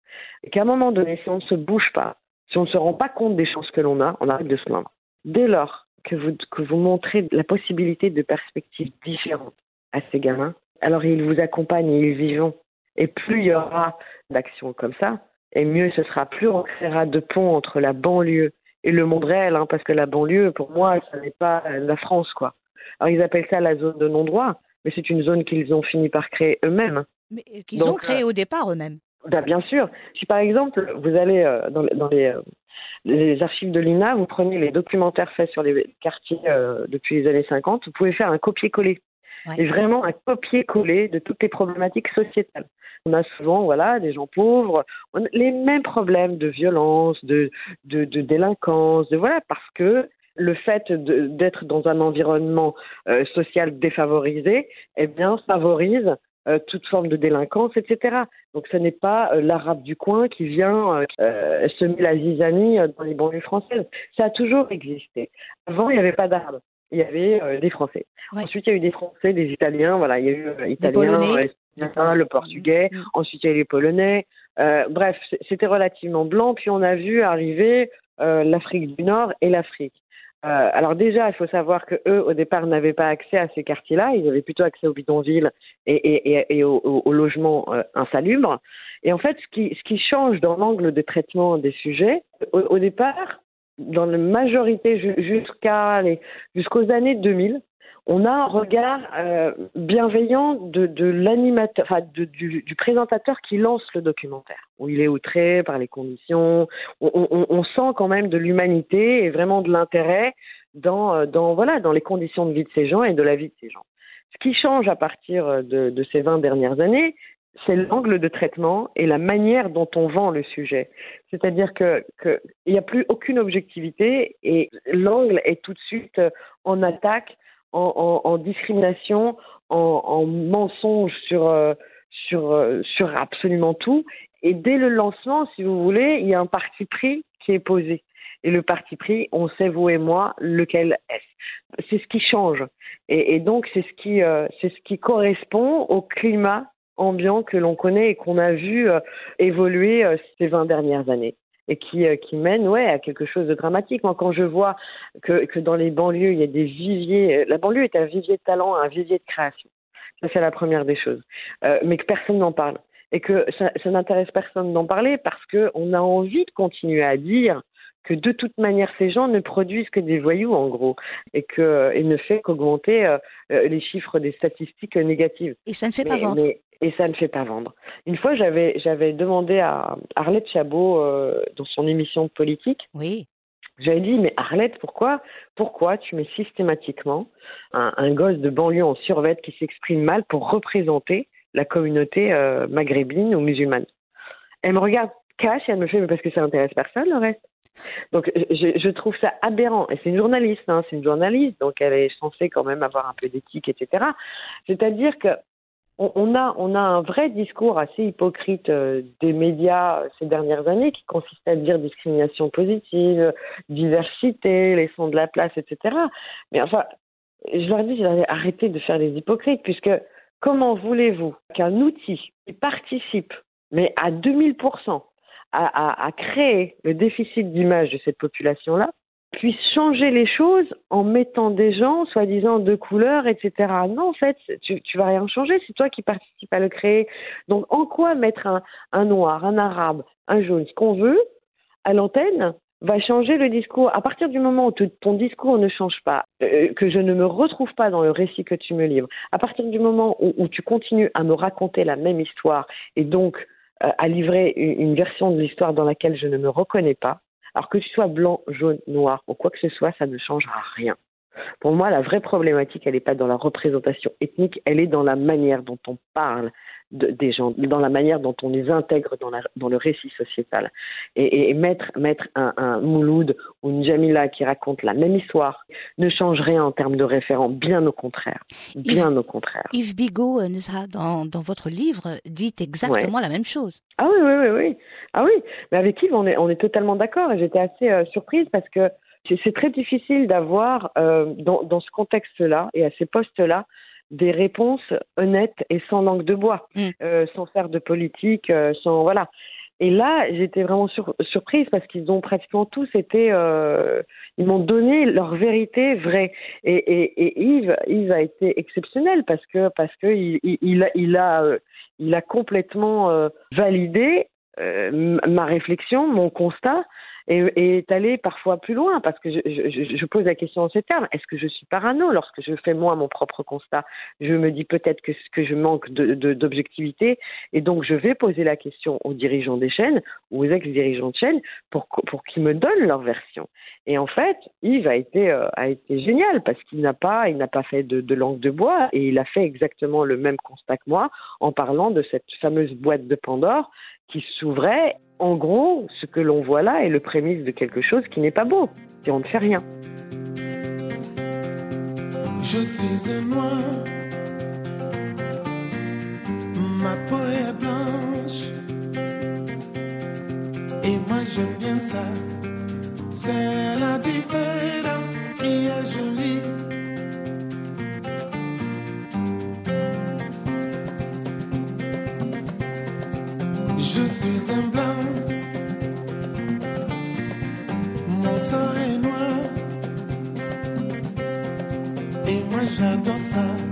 [SPEAKER 3] Et qu'à un moment donné, si on ne se bouge pas, si on ne se rend pas compte des chances que l'on a, on arrête de se plaindre. Dès lors que vous, que vous montrez la possibilité de perspectives différentes à ces gamins, alors ils vous accompagnent et ils vivent. Et plus il y aura d'actions comme ça, et mieux ce sera. Plus on créera de ponts entre la banlieue et le monde réel, hein, parce que la banlieue, pour moi, ce n'est pas la France, quoi. Alors ils appellent ça la zone de non-droit, mais c'est une zone qu'ils ont fini par créer eux-mêmes.
[SPEAKER 1] Mais qu'ils ont créé euh, au départ eux-mêmes.
[SPEAKER 3] Bah, bien sûr. Si par exemple, vous allez euh, dans, dans les, euh, les archives de l'INA, vous prenez les documentaires faits sur les quartiers euh, depuis les années 50, vous pouvez faire un copier-coller. Ouais. Et vraiment un copier-coller de toutes les problématiques sociétales. On a souvent, voilà, des gens pauvres, les mêmes problèmes de violence, de, de, délinquance, voilà, parce que le fait d'être dans un environnement euh, social défavorisé, eh bien, favorise euh, toute forme de délinquance, etc. Donc ce n'est pas euh, l'arabe du coin qui vient semer la zizanie dans les banlieues françaises. Ça a toujours existé. Avant, il n'y avait pas d'arabes. Il y avait euh, des Français. Ouais. Ensuite, il y a eu des Français, des Italiens. Voilà, il y a eu euh, Italiens, le Portugais. Mmh. Ensuite, il y a eu les Polonais. Euh, bref, c'était relativement blanc. Puis on a vu arriver euh, l'Afrique du Nord et l'Afrique. Euh, alors déjà, il faut savoir que eux, au départ, n'avaient pas accès à ces quartiers-là. Ils avaient plutôt accès aux bidonvilles et, et, et, aux, aux, logements insalubres. Et en fait, ce qui, ce qui change dans l'angle de traitement des sujets, au, au départ, dans la majorité jusqu'à jusqu'aux années 2000, on a un regard euh, bienveillant de, l'animateur, enfin du, présentateur qui lance le documentaire, il est outré par les conditions. On, sent quand même de l'humanité et vraiment de l'intérêt dans, euh, dans, voilà, dans les conditions de vie de ces gens et de la vie de ces gens. Ce qui change à partir de, de ces 20 dernières années, c'est l'angle de traitement et la manière dont on vend le sujet. C'est-à-dire qu'il n'y a plus aucune objectivité et l'angle est tout de suite en attaque en, en, en discrimination, en, en, mensonge sur, euh, sur, euh, sur absolument tout. Et dès le lancement, si vous voulez, il y a un parti pris qui est posé. Et le parti pris, on sait, vous et moi, lequel est-ce. C'est ce qui change. Et, et donc, c'est ce, euh, c'est ce qui correspond au climat ambiant que l'on connaît et qu'on a vu euh, évoluer euh, ces 20 dernières années et qui, euh, qui mène ouais, à quelque chose de dramatique. Moi, quand je vois que, que dans les banlieues, il y a des viviers, la banlieue est un vivier de talent, un vivier de création. Ça, c'est la première des choses. Euh, mais que personne n'en parle. Et que ça, ça n'intéresse personne d'en parler parce qu'on a envie de continuer à dire que de toute manière, ces gens ne produisent que des voyous, en gros, et, que, et ne fait qu'augmenter euh, les chiffres des statistiques négatives.
[SPEAKER 1] Et ça ne fait mais, pas vendre.
[SPEAKER 3] Mais, et ça ne fait pas vendre. Une fois, j'avais j'avais demandé à Arlette Chabot euh, dans son émission politique.
[SPEAKER 1] Oui.
[SPEAKER 3] J'avais dit mais Arlette, pourquoi pourquoi tu mets systématiquement un, un gosse de banlieue en survêt qui s'exprime mal pour représenter la communauté euh, maghrébine ou musulmane? Elle me regarde cache et elle me fait mais parce que ça intéresse personne le reste. Donc je, je trouve ça aberrant. Et c'est une journaliste, hein, c'est une journaliste, donc elle est censée quand même avoir un peu d'éthique, etc. C'est-à-dire que on, a, on a un vrai discours assez hypocrite euh, des médias euh, ces dernières années qui consiste à dire discrimination positive, diversité, laissons de la place, etc. Mais enfin, je leur dis, arrêtez de faire les hypocrites, puisque comment voulez-vous qu'un outil qui participe, mais à 2000%, à, à, à créer le déficit d'image de cette population-là, puisse changer les choses en mettant des gens, soi-disant, de couleur, etc. Non, en fait, tu, tu vas rien changer, c'est toi qui participes à le créer. Donc, en quoi mettre un, noir, un arabe, un jaune, ce qu'on veut, à l'antenne, va changer le discours? À partir du moment où ton discours ne change pas, euh, que je ne me retrouve pas dans le récit que tu me livres, à partir du moment où, tu continues à me raconter la même histoire et donc euh, à livrer une version de l'histoire dans laquelle je ne me reconnais pas, alors que tu sois blanc, jaune, noir ou quoi que ce soit, ça ne changera rien. Pour moi, la vraie problématique, elle n'est pas dans la représentation ethnique, elle est dans la manière dont on parle de, des gens, dans la manière dont on les intègre dans, la, dans le récit sociétal. Et, et mettre, mettre un, un Mouloud ou une Jamila qui raconte la même histoire ne change rien en termes de référent, bien au contraire. Bien
[SPEAKER 1] Yves,
[SPEAKER 3] au contraire.
[SPEAKER 1] Yves Bigot, dans, dans votre livre, dit exactement
[SPEAKER 3] Ouais.
[SPEAKER 1] la même chose.
[SPEAKER 3] Ah oui, oui, oui, oui. Ah oui, mais avec Yves, on est, on est totalement d'accord et j'étais assez euh, surprise parce que c'est très difficile d'avoir euh, dans, dans ce contexte-là et à ces postes-là des réponses honnêtes et sans langue de bois,
[SPEAKER 1] Mm.
[SPEAKER 3] euh, sans faire de politique, euh, sans voilà. Et là, j'étais vraiment sur- surprise parce qu'ils ont pratiquement tous été, euh, ils m'ont donné leur vérité vraie. Et, et, et Yves, Yves a été exceptionnel parce que parce que il, il, il a, il a, il a complètement euh, validé euh, ma réflexion, mon constat, et, et est allé parfois plus loin parce que je, je, je pose la question en ces termes est-ce que je suis parano lorsque je fais moi mon propre constat? Je me dis peut-être que, que je manque de- de- d'objectivité et donc je vais poser la question aux dirigeants des chaînes ou aux ex-dirigeants de chaînes pour, pour qu'ils me donnent leur version. Et en fait, Yves a été, euh, a été génial parce qu'il n'a pas, il n'a pas fait de, de langue de bois et il a fait exactement le même constat que moi en parlant de cette fameuse boîte de Pandore qui s'ouvrait. En gros, ce que l'on voit là est le prémisse de quelque chose qui n'est pas beau si on ne fait rien.
[SPEAKER 7] Je suis un noir, ma peau est blanche, et moi j'aime bien ça. C'est la différence qui est jolie. Suis un blanc. Mon sang est noir. Et moi j'adore ça.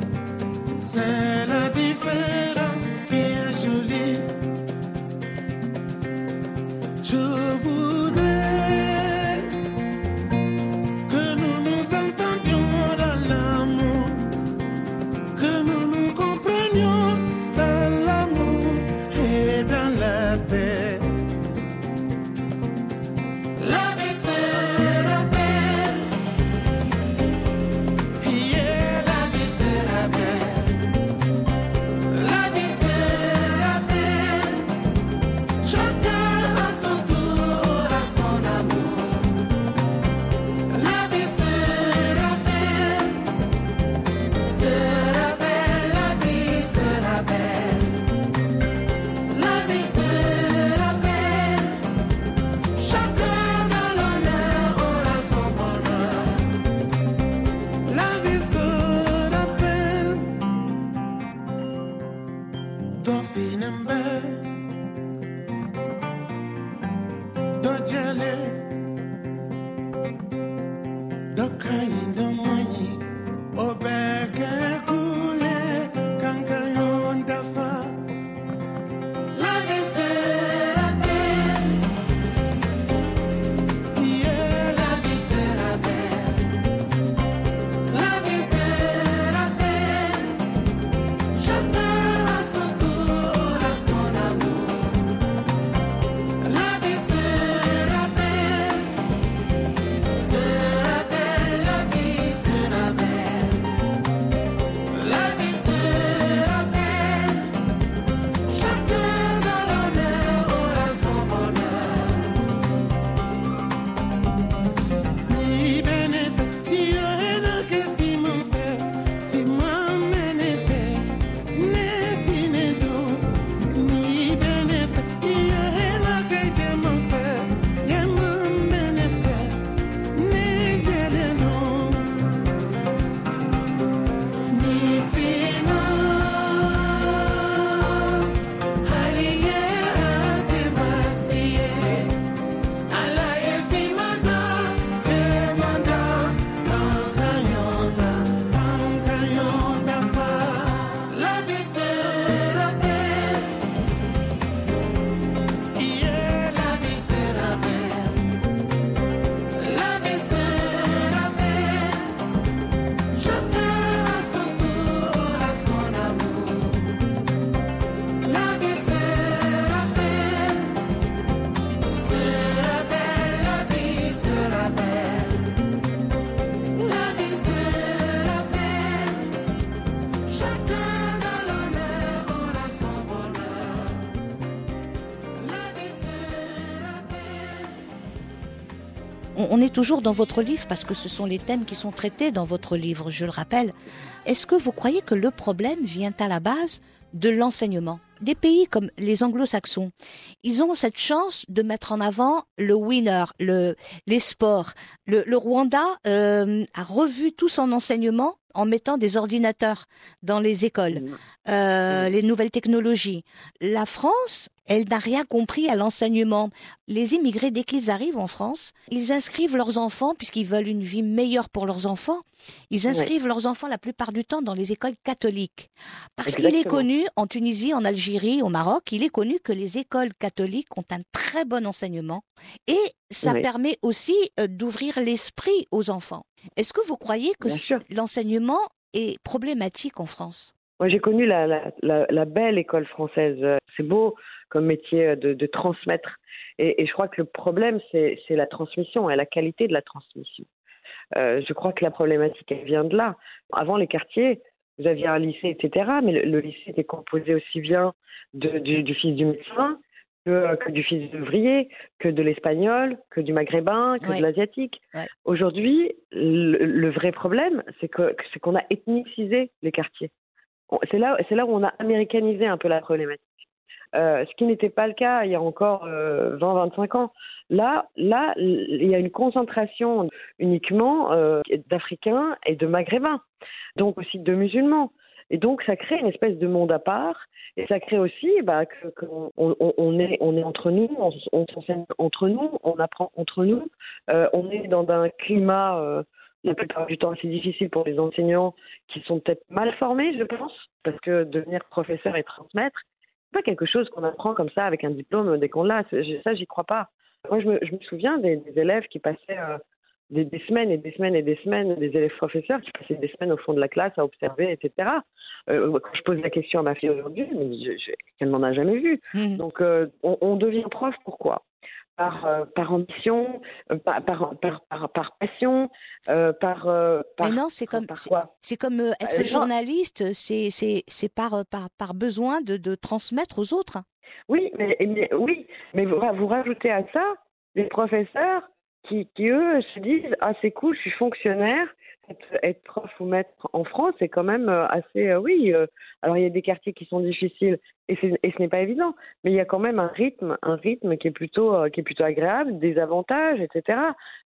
[SPEAKER 1] On, est toujours dans votre livre parce que ce sont les thèmes qui sont traités dans votre livre, je le rappelle. Est-ce que vous croyez que le problème vient à la base de l'enseignement Des pays comme les anglo-saxons, ils ont cette chance de mettre en avant le winner, le, les sports. Le, le Rwanda euh, a revu tout son enseignement en mettant des ordinateurs dans les écoles, euh, les nouvelles technologies. La France, elle n'a rien compris à l'enseignement. Les immigrés, dès qu'ils arrivent en France, ils inscrivent leurs enfants, puisqu'ils veulent une vie meilleure pour leurs enfants, ils inscrivent leurs enfants la plupart du temps dans les écoles catholiques. Parce qu'il est connu, en Tunisie, en Algérie, au Maroc, il est connu que les écoles catholiques ont un très bon enseignement et ça
[SPEAKER 3] Oui.
[SPEAKER 1] permet aussi euh, d'ouvrir l'esprit aux enfants. Est-ce que vous croyez que l'enseignement est problématique en France?
[SPEAKER 3] Moi, j'ai connu la, la, la, la belle école française. C'est beau comme métier euh, de, de transmettre. Et, et je crois que le problème, c'est la transmission et la qualité de la transmission. Euh, je crois que la problématique, elle vient de là. Avant les quartiers, vous aviez un lycée, etc. Mais le, le lycée était composé aussi bien de, du, du fils du médecin que, que du fils d'ouvrier, que de l'espagnol, que du maghrébin, que
[SPEAKER 1] Ouais.
[SPEAKER 3] de l'asiatique.
[SPEAKER 1] Ouais.
[SPEAKER 3] Aujourd'hui, le, le vrai problème, c'est que c'est qu'on a ethnicisé les quartiers. C'est là, c'est là où on a américanisé un peu la problématique. Euh, ce qui n'était pas le cas il y a encore euh, 20-25 ans. Là, là, il y a une concentration uniquement euh, d'Africains et de Maghrébins, donc aussi de musulmans. Et donc, ça crée une espèce de monde à part. Et ça crée aussi bah, qu'on on, est, entre nous, on, on s'enseigne entre nous, on apprend entre nous. Euh, on est dans un climat, euh, la plupart du temps, assez difficile pour les enseignants qui sont peut-être mal formés, je pense. Parce que devenir professeur et transmettre, pas quelque chose qu'on apprend comme ça avec un diplôme dès qu'on l'a. Ça, j'y crois pas. Moi, je me, je me souviens des, des élèves qui passaient euh, des, des, semaines et des semaines et des semaines, des élèves professeurs qui passaient des semaines au fond de la classe à observer, etc. Euh, quand je pose la question à ma fille aujourd'hui, elle m'en a jamais vu. Mmh. Donc, euh, on, on, devient prof, pourquoi? Par, euh, par ambition, euh, par, par, par, par, passion, euh, par, par.
[SPEAKER 1] Mais non, c'est comme, c'est comme être euh, journaliste, c'est, c'est, c'est par, par, par besoin de, de transmettre aux autres.
[SPEAKER 3] Oui, mais, mais oui, mais vous, vous rajoutez à ça les professeurs qui, qui eux se disent ah c'est cool, je suis fonctionnaire, être prof ou maître en France, c'est quand même euh, assez, euh, oui. Euh, alors il y a des quartiers qui sont difficiles et, ce n'est pas évident, mais il y a quand même un rythme, un rythme qui est plutôt, qui est plutôt agréable, des avantages, etc.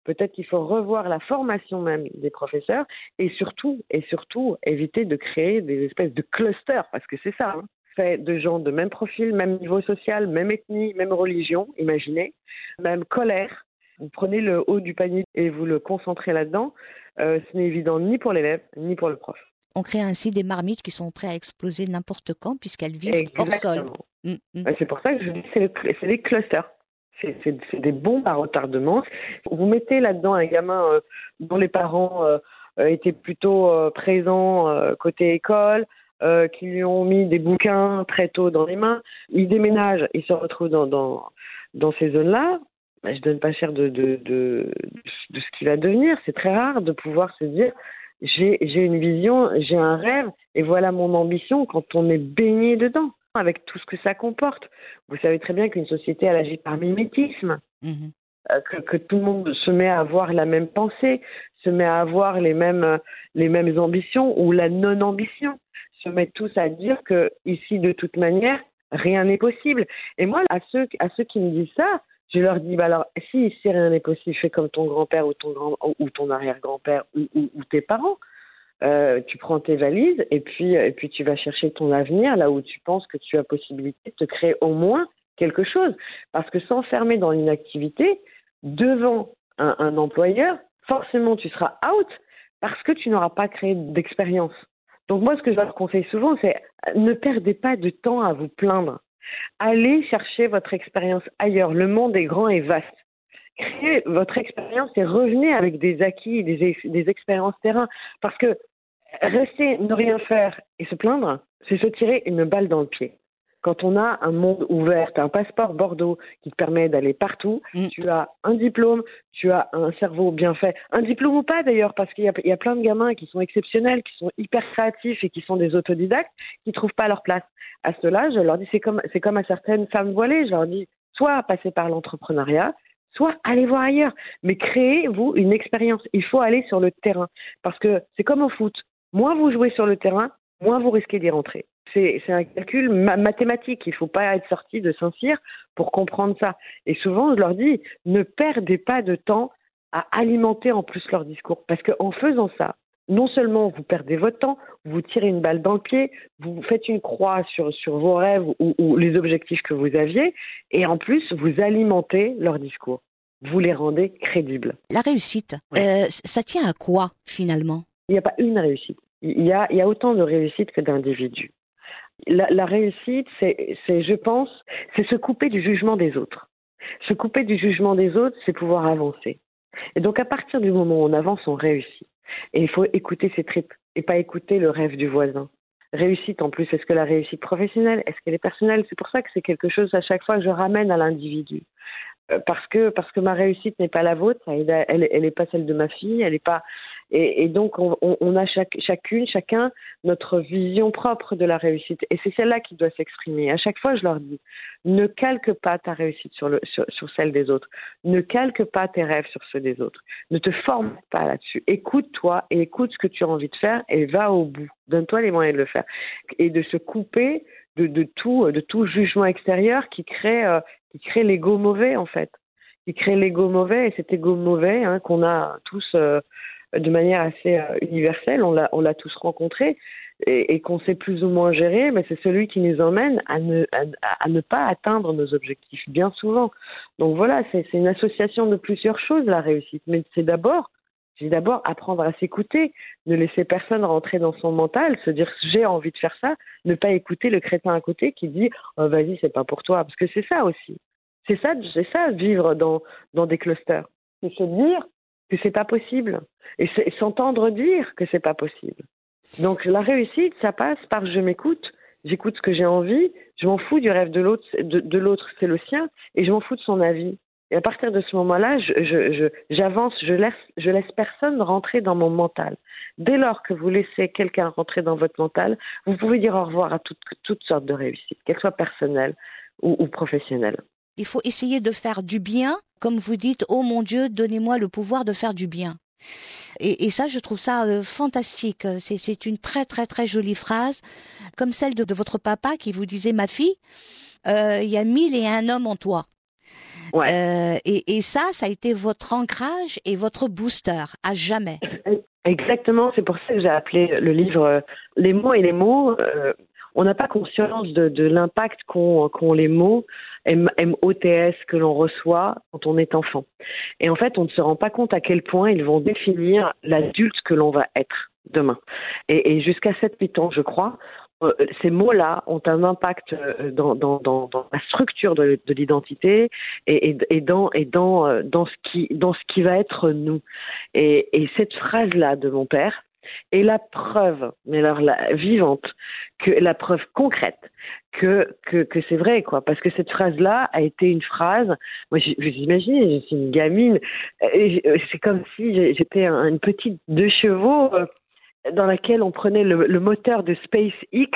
[SPEAKER 3] Peut-être qu'il faut revoir la formation même des professeurs et surtout, et surtout éviter de créer des espèces de clusters parce que c'est ça. Hein, de gens de même profil, même niveau social, même ethnie, même religion, imaginez, même colère. Vous prenez le haut du panier et vous le concentrez là-dedans euh, ce n'est évident ni pour l'élève ni pour le prof.
[SPEAKER 1] On crée ainsi des marmites qui sont prêtes à exploser n'importe quand puisqu'elles vivent
[SPEAKER 3] Exactement.
[SPEAKER 1] hors sol.
[SPEAKER 3] Mm, mm. C'est pour ça que je dis c'est le, des clusters. C'est des bombes à retardement. Vous mettez là-dedans un gamin euh, dont les parents euh, étaient plutôt présents côté école, euh, qui lui ont mis des bouquins très tôt dans les mains. Il déménage, il se retrouve dans, dans, dans ces zones-là bah, je donne pas cher de, de, de, de ce qu'il va devenir. C'est très rare de pouvoir se dire j'ai une vision, j'ai un rêve, et voilà mon ambition quand on est baigné dedans, avec tout ce que ça comporte. Vous savez très bien qu'une société, elle agit par mimétisme. Mmh. Que, que, tout le monde se met à avoir la même pensée, se met à avoir les mêmes, les mêmes ambitions ou la non-ambition, se met tous à dire que ici, de toute manière, rien n'est possible. Et moi, à ceux, à ceux qui me disent ça, je leur dis, bah alors, si rien n'est possible, fais comme ton grand-père ou ton, arrière-grand-père ou, tes parents. Euh, tu prends tes valises et puis, tu vas chercher ton avenir là où tu penses que tu as possibilité de te créer au moins quelque chose. Parce que s'enfermer dans une activité devant un, un employeur, forcément tu seras out parce que tu n'auras pas créé d'expérience. Donc moi, ce que je leur conseille souvent, c'est ne perdez pas de temps à vous plaindre. Allez chercher votre expérience ailleurs. Le monde est grand et vaste. Créez votre expérience et revenez avec des acquis, des, expériences terrain. Parce que rester, ne rien faire et se plaindre, c'est se tirer une balle dans le pied quand on a un monde ouvert, tu as un passeport Bordeaux qui te permet d'aller partout, mm. tu as un diplôme, tu as un cerveau bien fait, un diplôme ou pas d'ailleurs, parce qu'il y, y, a plein de gamins qui sont exceptionnels, qui sont hyper créatifs et qui sont des autodidactes, qui trouvent pas leur place. À cela, je leur dis, c'est comme, comme à certaines femmes voilées, je leur dis, soit passer par l'entrepreneuriat, soit allez voir ailleurs, mais créez-vous une expérience. Il faut aller sur le terrain, parce que c'est comme au foot. Moins vous jouez sur le terrain, moins vous risquez d'y rentrer c'est un calcul ma mathématique. Il ne faut pas être sorti de Saint-Cyr pour comprendre ça. Et souvent, je leur dis, ne perdez pas de temps à alimenter en plus leur discours. Parce qu'en faisant ça, non seulement vous perdez votre temps, vous tirez une balle dans le pied, vous faites une croix sur, sur vos rêves ou, ou les objectifs que vous aviez, et en plus, vous alimentez leur discours. Vous les rendez crédibles.
[SPEAKER 1] La réussite, euh, ça tient à quoi finalement?
[SPEAKER 3] Il n'y a pas une réussite. Il y a, il y a autant de réussites que d'individus la, réussite, c'est, je pense, c'est se couper du jugement des autres. Se couper du jugement des autres, c'est pouvoir avancer. Et donc, à partir du moment où on avance, on réussit. Et il faut écouter ses tripes et pas écouter le rêve du voisin. Réussite en plus, est-ce que la réussite professionnelle, est-ce qu'elle est personnelle? C'est pour ça que c'est quelque chose à chaque fois que je ramène à l'individu. Euh, parce que parce que ma réussite n'est pas la vôtre, elle, elle, elle est pas celle de ma fille, elle est pas et, donc on, a chacune, chacun notre vision propre de la réussite et c'est celle-là qui doit s'exprimer. À chaque fois, je leur dis ne calque pas ta réussite sur, le, sur, sur celle des autres, ne calque pas tes rêves sur ceux des autres, ne te forme pas là-dessus. Écoute-toi et écoute ce que tu as envie de faire et va au bout. Donne-toi les moyens de le faire et de se couper de, de tout de tout jugement extérieur qui crée euh, qui crée l'ego mauvais en fait, qui crée l'ego mauvais et cet ego mauvais hein, qu'on a tous euh, de manière assez euh, universelle, on l'a on l'a tous rencontré. et, qu'on sait plus ou moins gérer, mais c'est celui qui nous emmène à ne, pas atteindre nos objectifs, bien souvent. Donc voilà, c'est une association de plusieurs choses, la réussite. Mais c'est d'abord, c'est d'abord apprendre à s'écouter, ne laisser personne rentrer dans son mental, se dire j'ai envie de faire ça, ne pas écouter le crétin à côté qui dit oh, vas-y, c'est pas pour toi. Parce que c'est ça aussi. C'est ça, c'est ça, vivre dans, dans des clusters. C'est se dire que c'est pas possible. Et s'entendre dire que c'est pas possible. Donc la réussite, ça passe par je m'écoute, j'écoute ce que j'ai envie, je m'en fous du rêve de l'autre, de l'autre c'est le sien, et je m'en fous de son avis. Et à partir de ce moment-là, j'avance, je laisse, personne rentrer dans mon mental. Dès lors que vous laissez quelqu'un rentrer dans votre mental, vous pouvez dire au revoir à toutes, toutes sortes de réussites, qu'elles soient personnelles ou, professionnelles.
[SPEAKER 1] Il faut essayer de faire du bien, comme vous dites, oh mon Dieu, donnez-moi le pouvoir de faire du bien. Et, ça, je trouve ça euh, fantastique. C'est, une très très très jolie phrase, comme celle de, de votre papa qui vous disait, ma fille, euh, il y a mille et un hommes en toi.
[SPEAKER 3] Ouais.
[SPEAKER 1] Euh, et, et ça, ça a été votre ancrage et votre booster à jamais.
[SPEAKER 3] Exactement, c'est pour ça que j'ai appelé le livre euh, Les mots et les mots. euh, on n'a pas conscience de, de l'impact qu'ont les mots M-O-T-S que l'on reçoit quand on est enfant. Et en fait, on ne se rend pas compte à quel point ils vont définir l'adulte que l'on va être demain. Et, et jusqu'à 7-8 ans, je crois, euh, ces mots-là ont un impact euh, dans, dans, dans, la structure de, de l'identité et, et, et dans, et dans, euh, dans, ce qui, dans ce qui va être nous. Et, et cette phrase-là de mon père est la preuve, mais alors la vivante, que la preuve concrète que que, que c'est vrai quoi, parce que cette phrase-là a été une phrase. Moi, vous imaginez, je suis une gamine, c'est comme si j'étais un- une petite deux chevaux. Dans laquelle on prenait le, le moteur de SpaceX et,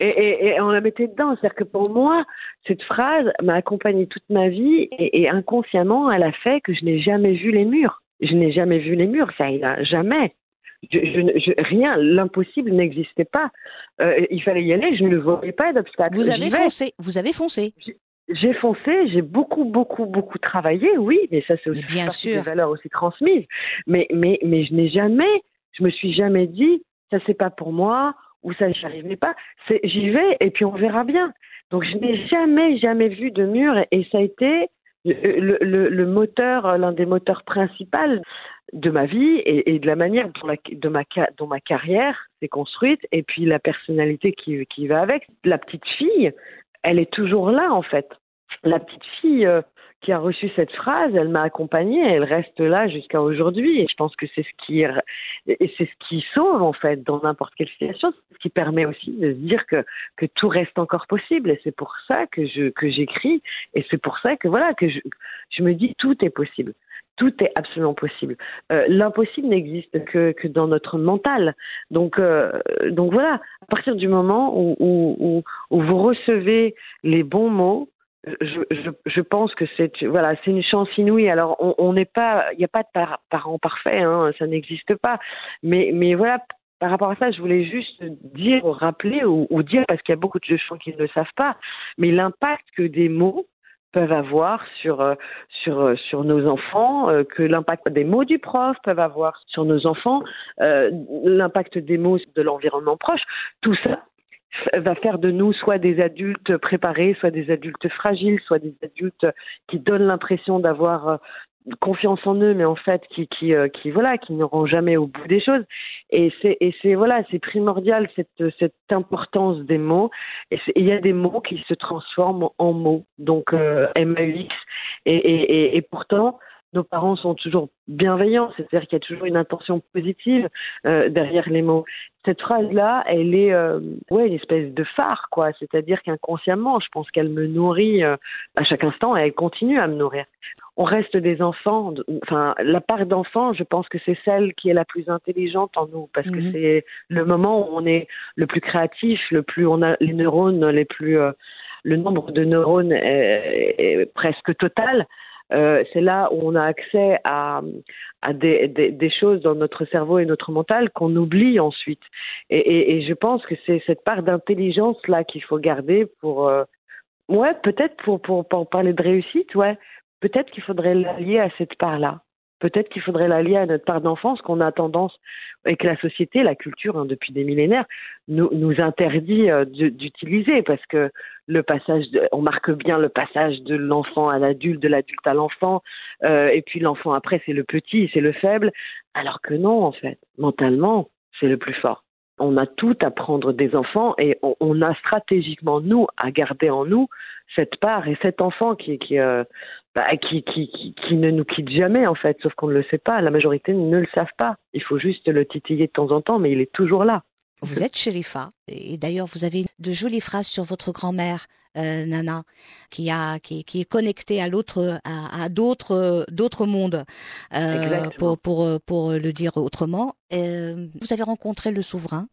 [SPEAKER 3] et, et on la mettait dedans. C'est-à-dire que pour moi, cette phrase m'a accompagnée toute ma vie et, et inconsciemment, elle a fait que je n'ai jamais vu les murs. Je n'ai jamais vu les murs, ça, il a jamais. Je, je, ne- je- rien, l'impossible n'existait pas. Euh, il fallait y aller, je ne voyais pas d'obstacle.
[SPEAKER 1] Vous avez foncé, vous avez foncé.
[SPEAKER 3] J'ai foncé, j'ai beaucoup, beaucoup, beaucoup travaillé, oui, mais ça c'est aussi
[SPEAKER 1] bien sûr.
[SPEAKER 3] des valeurs aussi transmises. Mais, mais, mais je n'ai jamais, je me suis jamais dit, ça c'est pas pour moi ou ça j'y arriverai pas. J'y vais et puis on verra bien. Donc je n'ai jamais, jamais vu de mur et, ça a été le, moteur, l'un des moteurs principaux de ma vie et, de la manière dont, la, de ma, dont ma carrière s'est construite et puis la personnalité qui va avec. La petite fille, elle est toujours là en fait. La petite fille euh, qui a reçu cette phrase, elle m'a accompagnée, elle reste là jusqu'à aujourd'hui et je pense que c'est ce qui et c'est ce qui sauve en fait dans n'importe quelle situation, ce qui permet aussi de se dire que que tout reste encore possible et c'est pour ça que je que j'écris et c'est pour ça que voilà que je je me dis tout est possible. Tout est absolument possible. Euh, L'impossible n'existe que, que dans notre mental. Donc, euh, donc voilà, à partir du moment où, où, où vous recevez les bons mots, je, je, pense que c'est voilà, c'est une chance inouïe. Alors, on n'est pas, il n'y a pas de par- parents parfaits, hein, ça n'existe pas. Mais, mais voilà, par rapport à ça, je voulais juste dire, rappeler ou, ou dire, parce qu'il y a beaucoup de gens qui ne le savent pas, mais l'impact que des mots peuvent avoir sur euh, sur euh, sur nos enfants, euh, que l'impact des mots du prof peuvent avoir sur nos enfants, l'impact des mots de l'environnement proche, tout ça va faire de nous soit des adultes préparés, soit des adultes fragiles, soit des adultes qui donnent l'impression d'avoir euh, confiance en eux, mais en fait qui qui euh, qui voilà, qui n'auront jamais au bout des choses. Et c'est et c'est voilà, c'est primordial cette cette importance des mots. Et il y a des mots qui se transforment en mots, donc euh, M-A-U-X. Et, et, et, et pourtant, nos parents sont toujours bienveillants, c'est-à-dire qu'il y a toujours une intention positive euh, derrière les mots. Cette phrase-là, elle est euh, ouais une espèce de phare, quoi. C'est-à-dire qu'inconsciemment, je pense qu'elle me nourrit euh, à chaque instant et elle continue à me nourrir. On reste des enfants, enfin la part d'enfant, je pense que c'est celle qui est la plus intelligente en nous, parce
[SPEAKER 1] Mhm.
[SPEAKER 3] que c'est le moment où on est le plus créatif, le plus on a les neurones les plus euh, le nombre de neurones est, est presque total. Euh, c'est là où on a accès à, à des, des, des choses dans notre cerveau et notre mental qu'on oublie ensuite. Et, et, et je pense que c'est cette part d'intelligence là qu'il faut garder pour, euh, ouais, peut-être pour, pour, pour parler de réussite, ouais, peut-être qu'il faudrait l'allier à cette part là. Peut-être qu'il faudrait l'allier à notre part d'enfance qu'on a tendance, et que la société, la culture, hein, depuis des millénaires, nous, interdit euh, d'utiliser parce que le passage, on marque bien le passage de l'enfant à l'adulte, de l'adulte à l'enfant, euh, et puis l'enfant après c'est le petit, c'est le faible, alors que non en fait, mentalement c'est le plus fort. On a tout à prendre des enfants et on, a stratégiquement nous à garder en nous cette part et cet enfant euh, bah, qui, qui, qui, qui ne nous quitte jamais en fait, sauf qu'on ne le sait pas. La majorité ne le savent pas. Il faut juste le titiller de temps en temps, mais il est toujours là.
[SPEAKER 1] Vous êtes Sherifa, et d'ailleurs vous avez de jolies phrases sur votre grand-mère, euh, Nana, qui a qui, qui est connectée à l'autre à, à d'autres d'autres mondes, euh, pour pour pour le dire autrement. Euh, vous avez rencontré le souverain.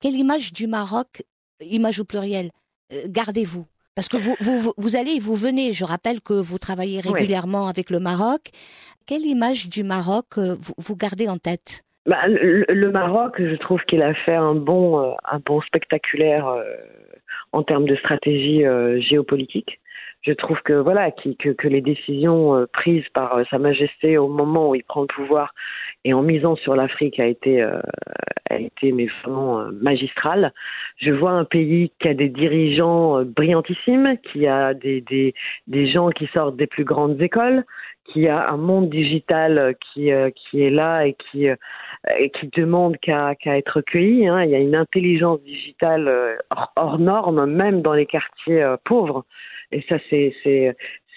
[SPEAKER 1] Quelle image du Maroc, image au pluriel, euh, gardez-vous? Parce que vous, vous vous- allez et vous venez. Je rappelle que vous travaillez
[SPEAKER 3] Oui.
[SPEAKER 1] régulièrement avec le Maroc. Quelle image du Maroc euh, vous, vous gardez en tête?
[SPEAKER 3] Bah, le, le Maroc, je trouve qu'il a fait un bon, euh, un bon spectaculaire euh, en termes de stratégie euh, géopolitique. Je trouve que voilà, que, que les décisions euh, prises par Sa Majesté au moment où il prend le pouvoir et en misant sur l'Afrique a été, euh, a été mais vraiment magistrale. Je vois un pays qui a des dirigeants brillantissimes, qui a des, des, des gens qui sortent des plus grandes écoles, qui a un monde digital qui, qui est là et qui, et qui demande qu'à qu'à être recueilli. Hein. Il y a une intelligence digitale euh, hors, hors norme, même dans les quartiers euh, pauvres. Et ça, c'est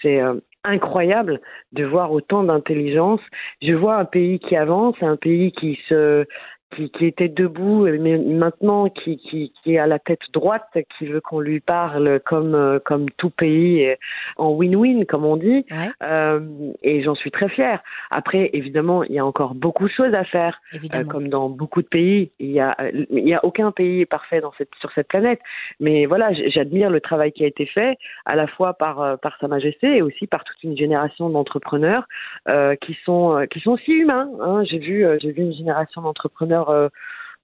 [SPEAKER 3] euh, incroyable de voir autant d'intelligence. Je vois un pays qui avance, un pays qui se qui, qui était debout, mais maintenant qui, qui, qui est à la tête droite, qui veut qu'on lui parle comme, euh, comme tout pays, euh, en win-win, comme on dit.
[SPEAKER 1] Ouais,
[SPEAKER 3] Euh, et j'en suis très fière. Après, évidemment, il y a encore beaucoup de choses à faire. Euh, comme dans beaucoup de pays, il y a, euh, il y a aucun pays parfait dans cette, sur cette planète. Mais voilà, j'admire le travail qui a été fait, à la fois par, euh, par Sa Majesté et aussi par toute une génération d'entrepreneurs euh, qui sont, euh, qui sont aussi humains. Hein. J'ai vu, euh, j'ai vu une génération d'entrepreneurs euh,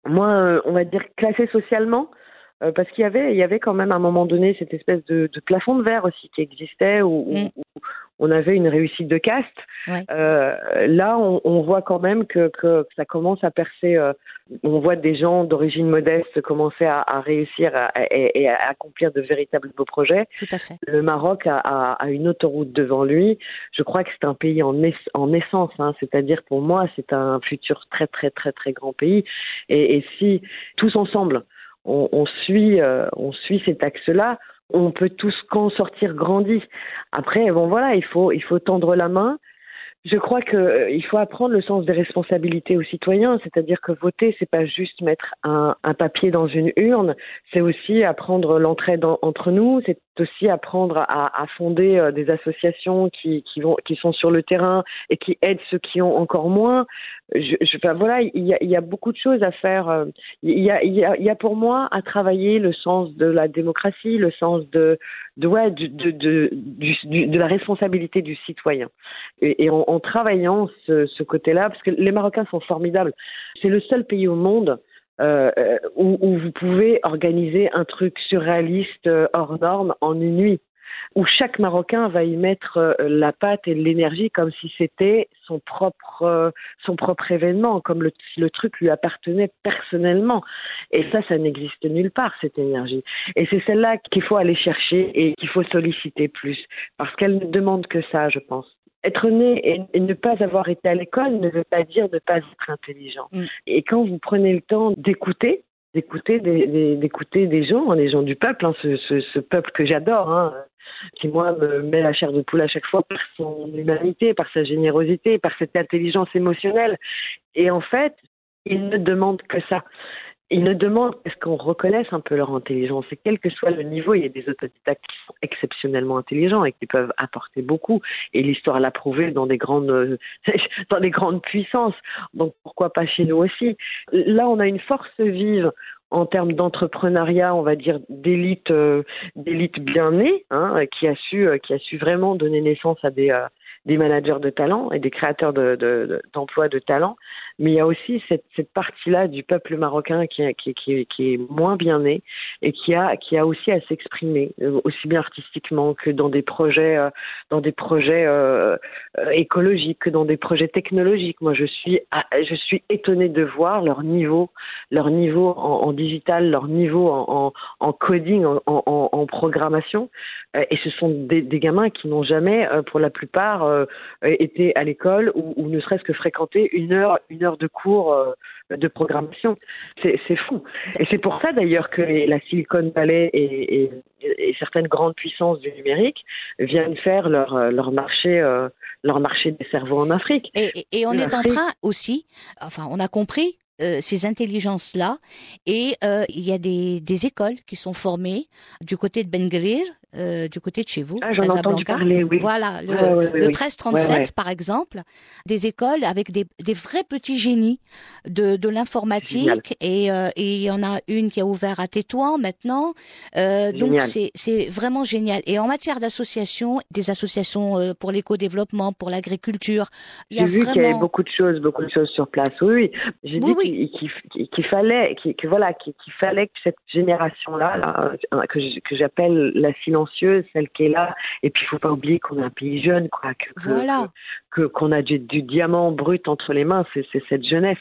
[SPEAKER 3] moins, euh, on va dire, classés socialement. Euh, parce qu'il y avait, il y avait quand même à un moment donné cette espèce de, de plafond de verre aussi qui existait où, où-
[SPEAKER 1] Mm.
[SPEAKER 3] où on avait une réussite de caste.
[SPEAKER 1] Ouais.
[SPEAKER 3] Euh, là, on, on voit quand même que, que, que ça commence à percer. euh, on voit des gens d'origine modeste commencer à, à réussir à- et, et à accomplir de véritables beaux projets.
[SPEAKER 1] Tout à fait.
[SPEAKER 3] Le Maroc a, a- a une autoroute devant lui. Je crois que c'est un pays en, ess- en essence, hein. c'est-à-dire pour moi, c'est un futur très très très très grand pays. Et, et si tous ensemble, on, suit, euh, on suit cet axe-là, on peut tous qu'en sortir grandis. Après, bon voilà, il faut il faut tendre la main. Je crois que euh, faut apprendre le sens des responsabilités aux citoyens, c'est-à-dire que voter, c'est pas juste mettre un, papier dans une urne, c'est aussi apprendre l'entraide en- entre nous, c'est aussi apprendre à, fonder euh, des associations qui, qui vont qui sont sur le terrain et qui aident ceux qui ont encore moins. Je, enfin, voilà, il y, a, beaucoup de choses à faire. euh, Il y a, il y, a, pour moi à travailler le sens de la démocratie, le sens de de ouais de de, de, de la responsabilité du citoyen. Et, en, travaillant ce côté-là, parce que les Marocains sont formidables. C'est le seul pays au monde euh, euh, où, où vous pouvez organiser un truc surréaliste euh, hors norme en une nuit, où chaque Marocain va y mettre euh, la patte et l'énergie comme si c'était son propre son propre événement, comme le, si le truc lui appartenait personnellement. Et ça, ça n'existe nulle part cette énergie. Et c'est celle-là qu'il faut aller chercher et qu'il faut solliciter plus, parce qu'elle ne demande que ça, je pense. Être né et, ne pas avoir été à l'école ne veut pas dire ne pas être intelligent.
[SPEAKER 1] Mm.
[SPEAKER 3] Et quand vous prenez le temps d'écouter, d'écouter des, des- d'écouter des gens, hein, des gens du peuple, hein, ce, ce, ce peuple que j'adore, hein, qui moi me met la chair de poule à chaque fois par son humanité, par sa générosité, par cette intelligence émotionnelle. Et en fait, ils ne demandent que ça. Ils ne demandent qu'à ce qu'on reconnaisse un peu leur intelligence. Et quel que soit le niveau, il y a des autodidactes qui sont exceptionnellement intelligents et qui peuvent apporter beaucoup. Et l'histoire l'a prouvé dans des grandes, dans des grandes puissances. Donc pourquoi pas chez nous aussi? Là, on a une force vive en termes d'entrepreneuriat, on va dire d'élite, euh, d'élite bien née, hein, qui a su, euh, qui a su vraiment donner naissance à des, euh, des managers de talent et des créateurs de, de- de- d'emplois talent, mais il y a aussi cette, partie-là du peuple marocain qui, est- moins bien né et qui a, qui a aussi à s'exprimer, euh, aussi bien artistiquement que dans des projets, euh, dans des projets euh, écologiques, que dans des projets technologiques. Moi, je suis, à- je suis étonnée de voir leur niveau, leur niveau en, digital, leur niveau en, coding, en, programmation. Et ce sont des, gamins qui n'ont jamais, pour la plupart, euh, été à l'école ou, ou ne serait-ce que fréquenté une heure, une heure de cours euh, de programmation. C'est fou. Et c'est pour ça d'ailleurs que les- la Silicon Valley et, et, et certaines grandes puissances du numérique viennent faire leur, euh, leur marché, euh, leur marché des cerveaux en Afrique.
[SPEAKER 1] Et, on est en train aussi, enfin, on a compris euh, ces intelligences-là, et euh, il y a des, des écoles qui sont formées du côté de Ben Gurir, euh, du côté de chez vous,
[SPEAKER 3] Ah, j'en entendu parler, oui.
[SPEAKER 1] Voilà, le,
[SPEAKER 3] Ouais, ouais, ouais,
[SPEAKER 1] le
[SPEAKER 3] oui.
[SPEAKER 1] 1337,
[SPEAKER 3] Ouais, ouais.
[SPEAKER 1] par exemple, des écoles avec des, des vrais petits génies de, l'informatique, et euh, et il y en a une qui a ouvert à Tétouan maintenant. Euh, donc c'est c'est vraiment génial. Et en matière d'associations, des associations pour l'éco-développement, pour l'agriculture, il y
[SPEAKER 3] J'ai
[SPEAKER 1] a
[SPEAKER 3] vu qu'il y avait beaucoup de choses, beaucoup de choses sur place. Oui, oui. J'ai dit qu'il qu'il- qu'il fallait, qu'il que voilà, qu'il fallait que cette génération-là, là, que j'appelle la silencieuse, celle qui est là. Et puis, il faut pas oublier qu'on est un pays jeune, quoi. Que,
[SPEAKER 1] Voilà.
[SPEAKER 3] que qu'on a du, du diamant brut entre les mains, c'est c'est cette jeunesse.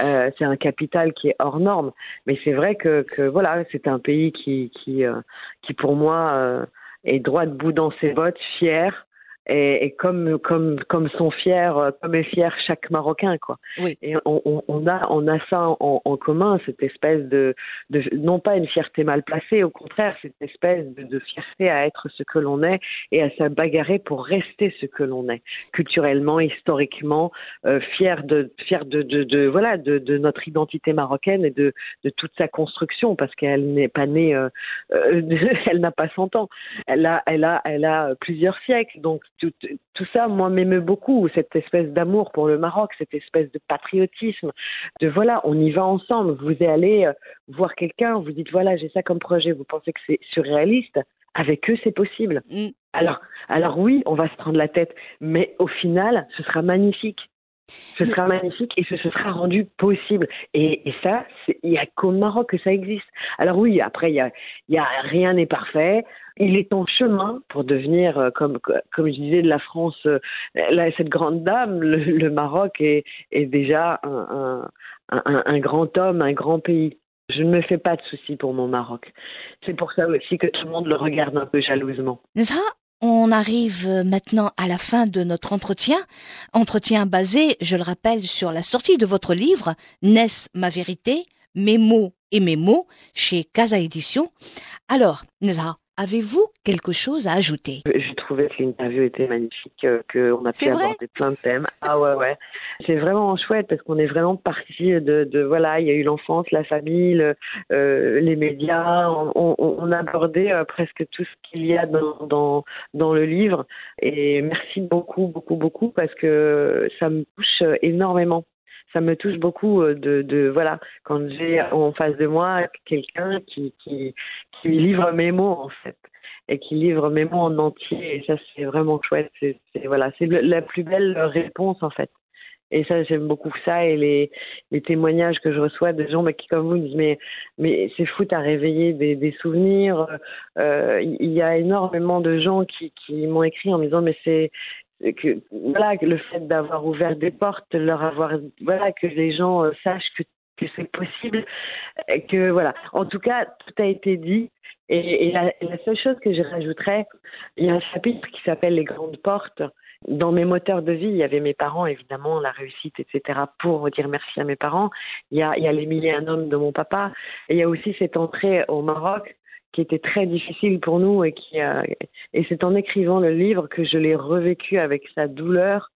[SPEAKER 3] Euh, c'est un capital qui est hors norme. Mais c'est vrai que, que voilà, c'est un pays qui qui euh, qui pour moi euh, est droit debout dans ses bottes, fier. Et, et comme comme comme sont fiers, comme est fier chaque Marocain, quoi.
[SPEAKER 1] Oui.
[SPEAKER 3] Et on, on, on a on a ça en, en commun, cette espèce de, de non pas une fierté mal placée, au contraire, cette espèce de, de fierté à être ce que l'on est et à se bagarrer pour rester ce que l'on est, culturellement, historiquement, euh, fier de fier de, de, de voilà de, de notre identité marocaine et de, de toute sa construction, parce qu'elle n'est pas née, euh, euh, elle n'a pas 100 ans, elle a elle a elle a plusieurs siècles, donc tout, tout ça, moi, m'émeut beaucoup, cette espèce d'amour pour le Maroc, cette espèce de patriotisme, de voilà, on y va ensemble. Vous allez euh, voir quelqu'un, vous dites voilà, j'ai ça comme projet, vous pensez que c'est surréaliste Avec eux, c'est possible.
[SPEAKER 1] Mm.
[SPEAKER 3] Alors, alors oui, on va se prendre la tête, mais au final, ce sera magnifique. Ce
[SPEAKER 1] Mais-
[SPEAKER 3] sera magnifique et ce se sera rendu possible. Et, et ça, il y a qu'au Maroc que ça existe. Alors oui, après, il y a, il y a rien n'est parfait. Il est en chemin pour devenir, euh, comme comme je disais, de la France, euh, là, cette grande dame. Le, le Maroc est, est déjà un, un, un, un grand homme, un grand pays. Je ne me fais pas de soucis pour mon Maroc. C'est pour ça aussi que tout le monde le regarde un peu jalousement.
[SPEAKER 1] On arrive euh, maintenant à la fin de notre entretien. Entretien basé, je le rappelle, sur la sortie de votre livre, Naissent ma vérité, mes mots et mes mots, chez Casa Édition. Alors, Nezha, avez-vous quelque chose à ajouter?
[SPEAKER 3] Trouvé que l'interview était magnifique, euh, qu'on a pu aborder plein de thèmes. Ah ouais, ouais. C'est vraiment chouette parce qu'on est vraiment parti de, de voilà, il y a eu l'enfance, la famille, le- euh, les médias. On, on, on a abordé euh, presque tout ce qu'il y a dans, dans, dans le livre. Et merci beaucoup, beaucoup, beaucoup parce que ça me touche énormément. Ça me touche beaucoup de, de voilà quand j'ai en face de moi quelqu'un qui, qui qui livre mes mots en fait et qui livre mes mots en entier. Et ça c'est vraiment chouette. C'est voilà c'est la plus belle réponse en fait. Et ça j'aime beaucoup ça et les les témoignages que je reçois de gens bah, qui comme vous disent mais mais c'est fou t'as réveillé des, des souvenirs. Euh, il y a énormément de gens qui qui m'ont écrit en me disant mais c'est que voilà le fait d'avoir ouvert des portes leur avoir voilà que les gens euh, sachent que que c'est possible euh, que voilà en tout cas tout a été dit et, la, seule chose que je rajouterais, il y a un chapitre qui s'appelle Les grandes portes. Dans mes moteurs de vie, il y avait mes parents, évidemment, la réussite, etc., pour dire merci à mes parents. Il y a, a les mille et un hommes de mon papa. Il y a aussi cette entrée au Maroc qui était très difficile pour nous et qui a, et c'est en écrivant le livre que je l'ai revécu avec sa douleur,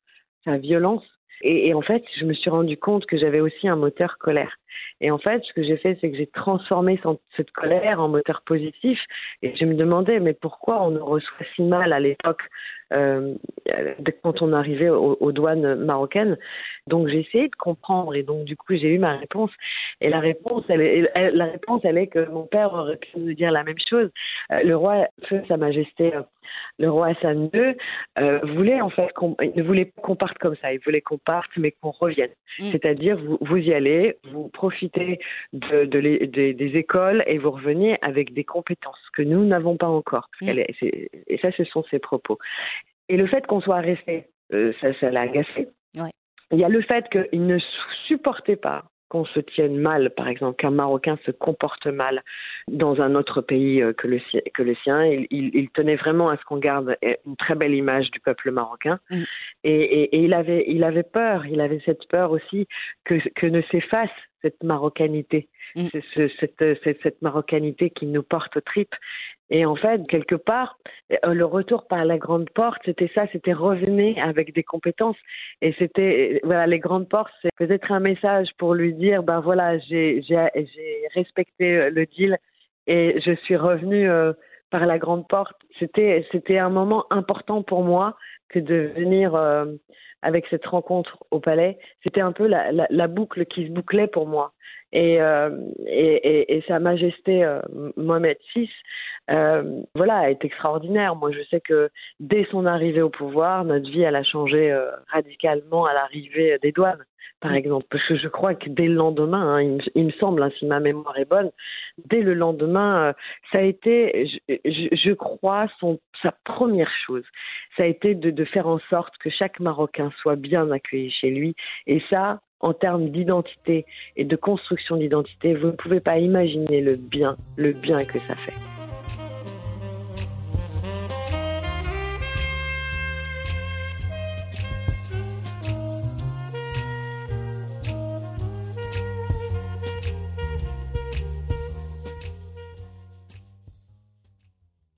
[SPEAKER 3] sa violence. Et, en fait, je me suis rendu compte que j'avais aussi un moteur colère. Et en fait, ce que j'ai fait, c'est que j'ai transformé cette colère en moteur positif. Et je me demandais, mais pourquoi on nous reçoit si mal à l'époque, euh, quand on arrivait aux, douanes marocaines? Donc j'ai essayé de comprendre, et donc du coup j'ai eu ma réponse. Et la réponse, elle est, la réponse, elle est que mon père aurait pu nous dire la même chose. Euh, le roi, feu Sa Majesté, euh, le roi Hassan II euh, voulait en fait qu'on ne voulait pas qu'on parte comme ça, il voulait qu'on parte mais qu'on revienne.
[SPEAKER 1] Mm.
[SPEAKER 3] C'est-à-dire vous, vous y allez, vous profitez de, de les- des- des écoles et vous revenez avec des compétences que nous n'avons pas encore.
[SPEAKER 1] Mm.
[SPEAKER 3] Est- et ça, ce sont ses propos. Et le fait qu'on soit resté, euh, ça, ça l'a agacé.
[SPEAKER 1] Ouais.
[SPEAKER 3] Il y a le fait qu'il ne supportait pas qu'on se tienne mal, par exemple, qu'un Marocain se comporte mal dans un autre pays euh, que le, si- que le sien. Il, il- il tenait vraiment à ce qu'on garde une très belle image du peuple marocain.
[SPEAKER 1] Mm.
[SPEAKER 3] Et, et- et il, avait, il avait peur, il avait cette peur aussi que, que ne s'efface cette marocanité,
[SPEAKER 1] Mm.
[SPEAKER 3] ce- ce- cette, cette, cette marocanité qui nous porte aux tripes. Et en fait, quelque part, euh, le retour par la grande porte, c'était ça, c'était revenir avec des compétences. Et c'était, voilà, les grandes portes, c'est peut-être un message pour lui dire, ben voilà, j'ai, j'ai, j'ai respecté euh, le deal et je suis revenu euh, par la grande porte. C'était, c'était un moment important pour moi que de venir euh, avec cette rencontre au palais. C'était un peu la, la, la boucle qui se bouclait pour moi. Et, euh, et, et, et Sa Majesté euh, Mohamed VI, euh, voilà, est extraordinaire. Moi, je sais que dès son arrivée au pouvoir, notre vie, elle a changé euh, radicalement à l'arrivée des douanes, par exemple. Parce que je crois que dès le lendemain, hein, il, me, il, me, semble, hein, si ma mémoire est bonne, dès le lendemain, euh, ça a été, je, je, je crois, son, sa première chose. Ça a été de, de faire en sorte que chaque Marocain soit bien accueilli chez lui. Et ça, en termes d'identité et de construction d'identité, vous ne pouvez pas imaginer le bien, le bien que ça fait.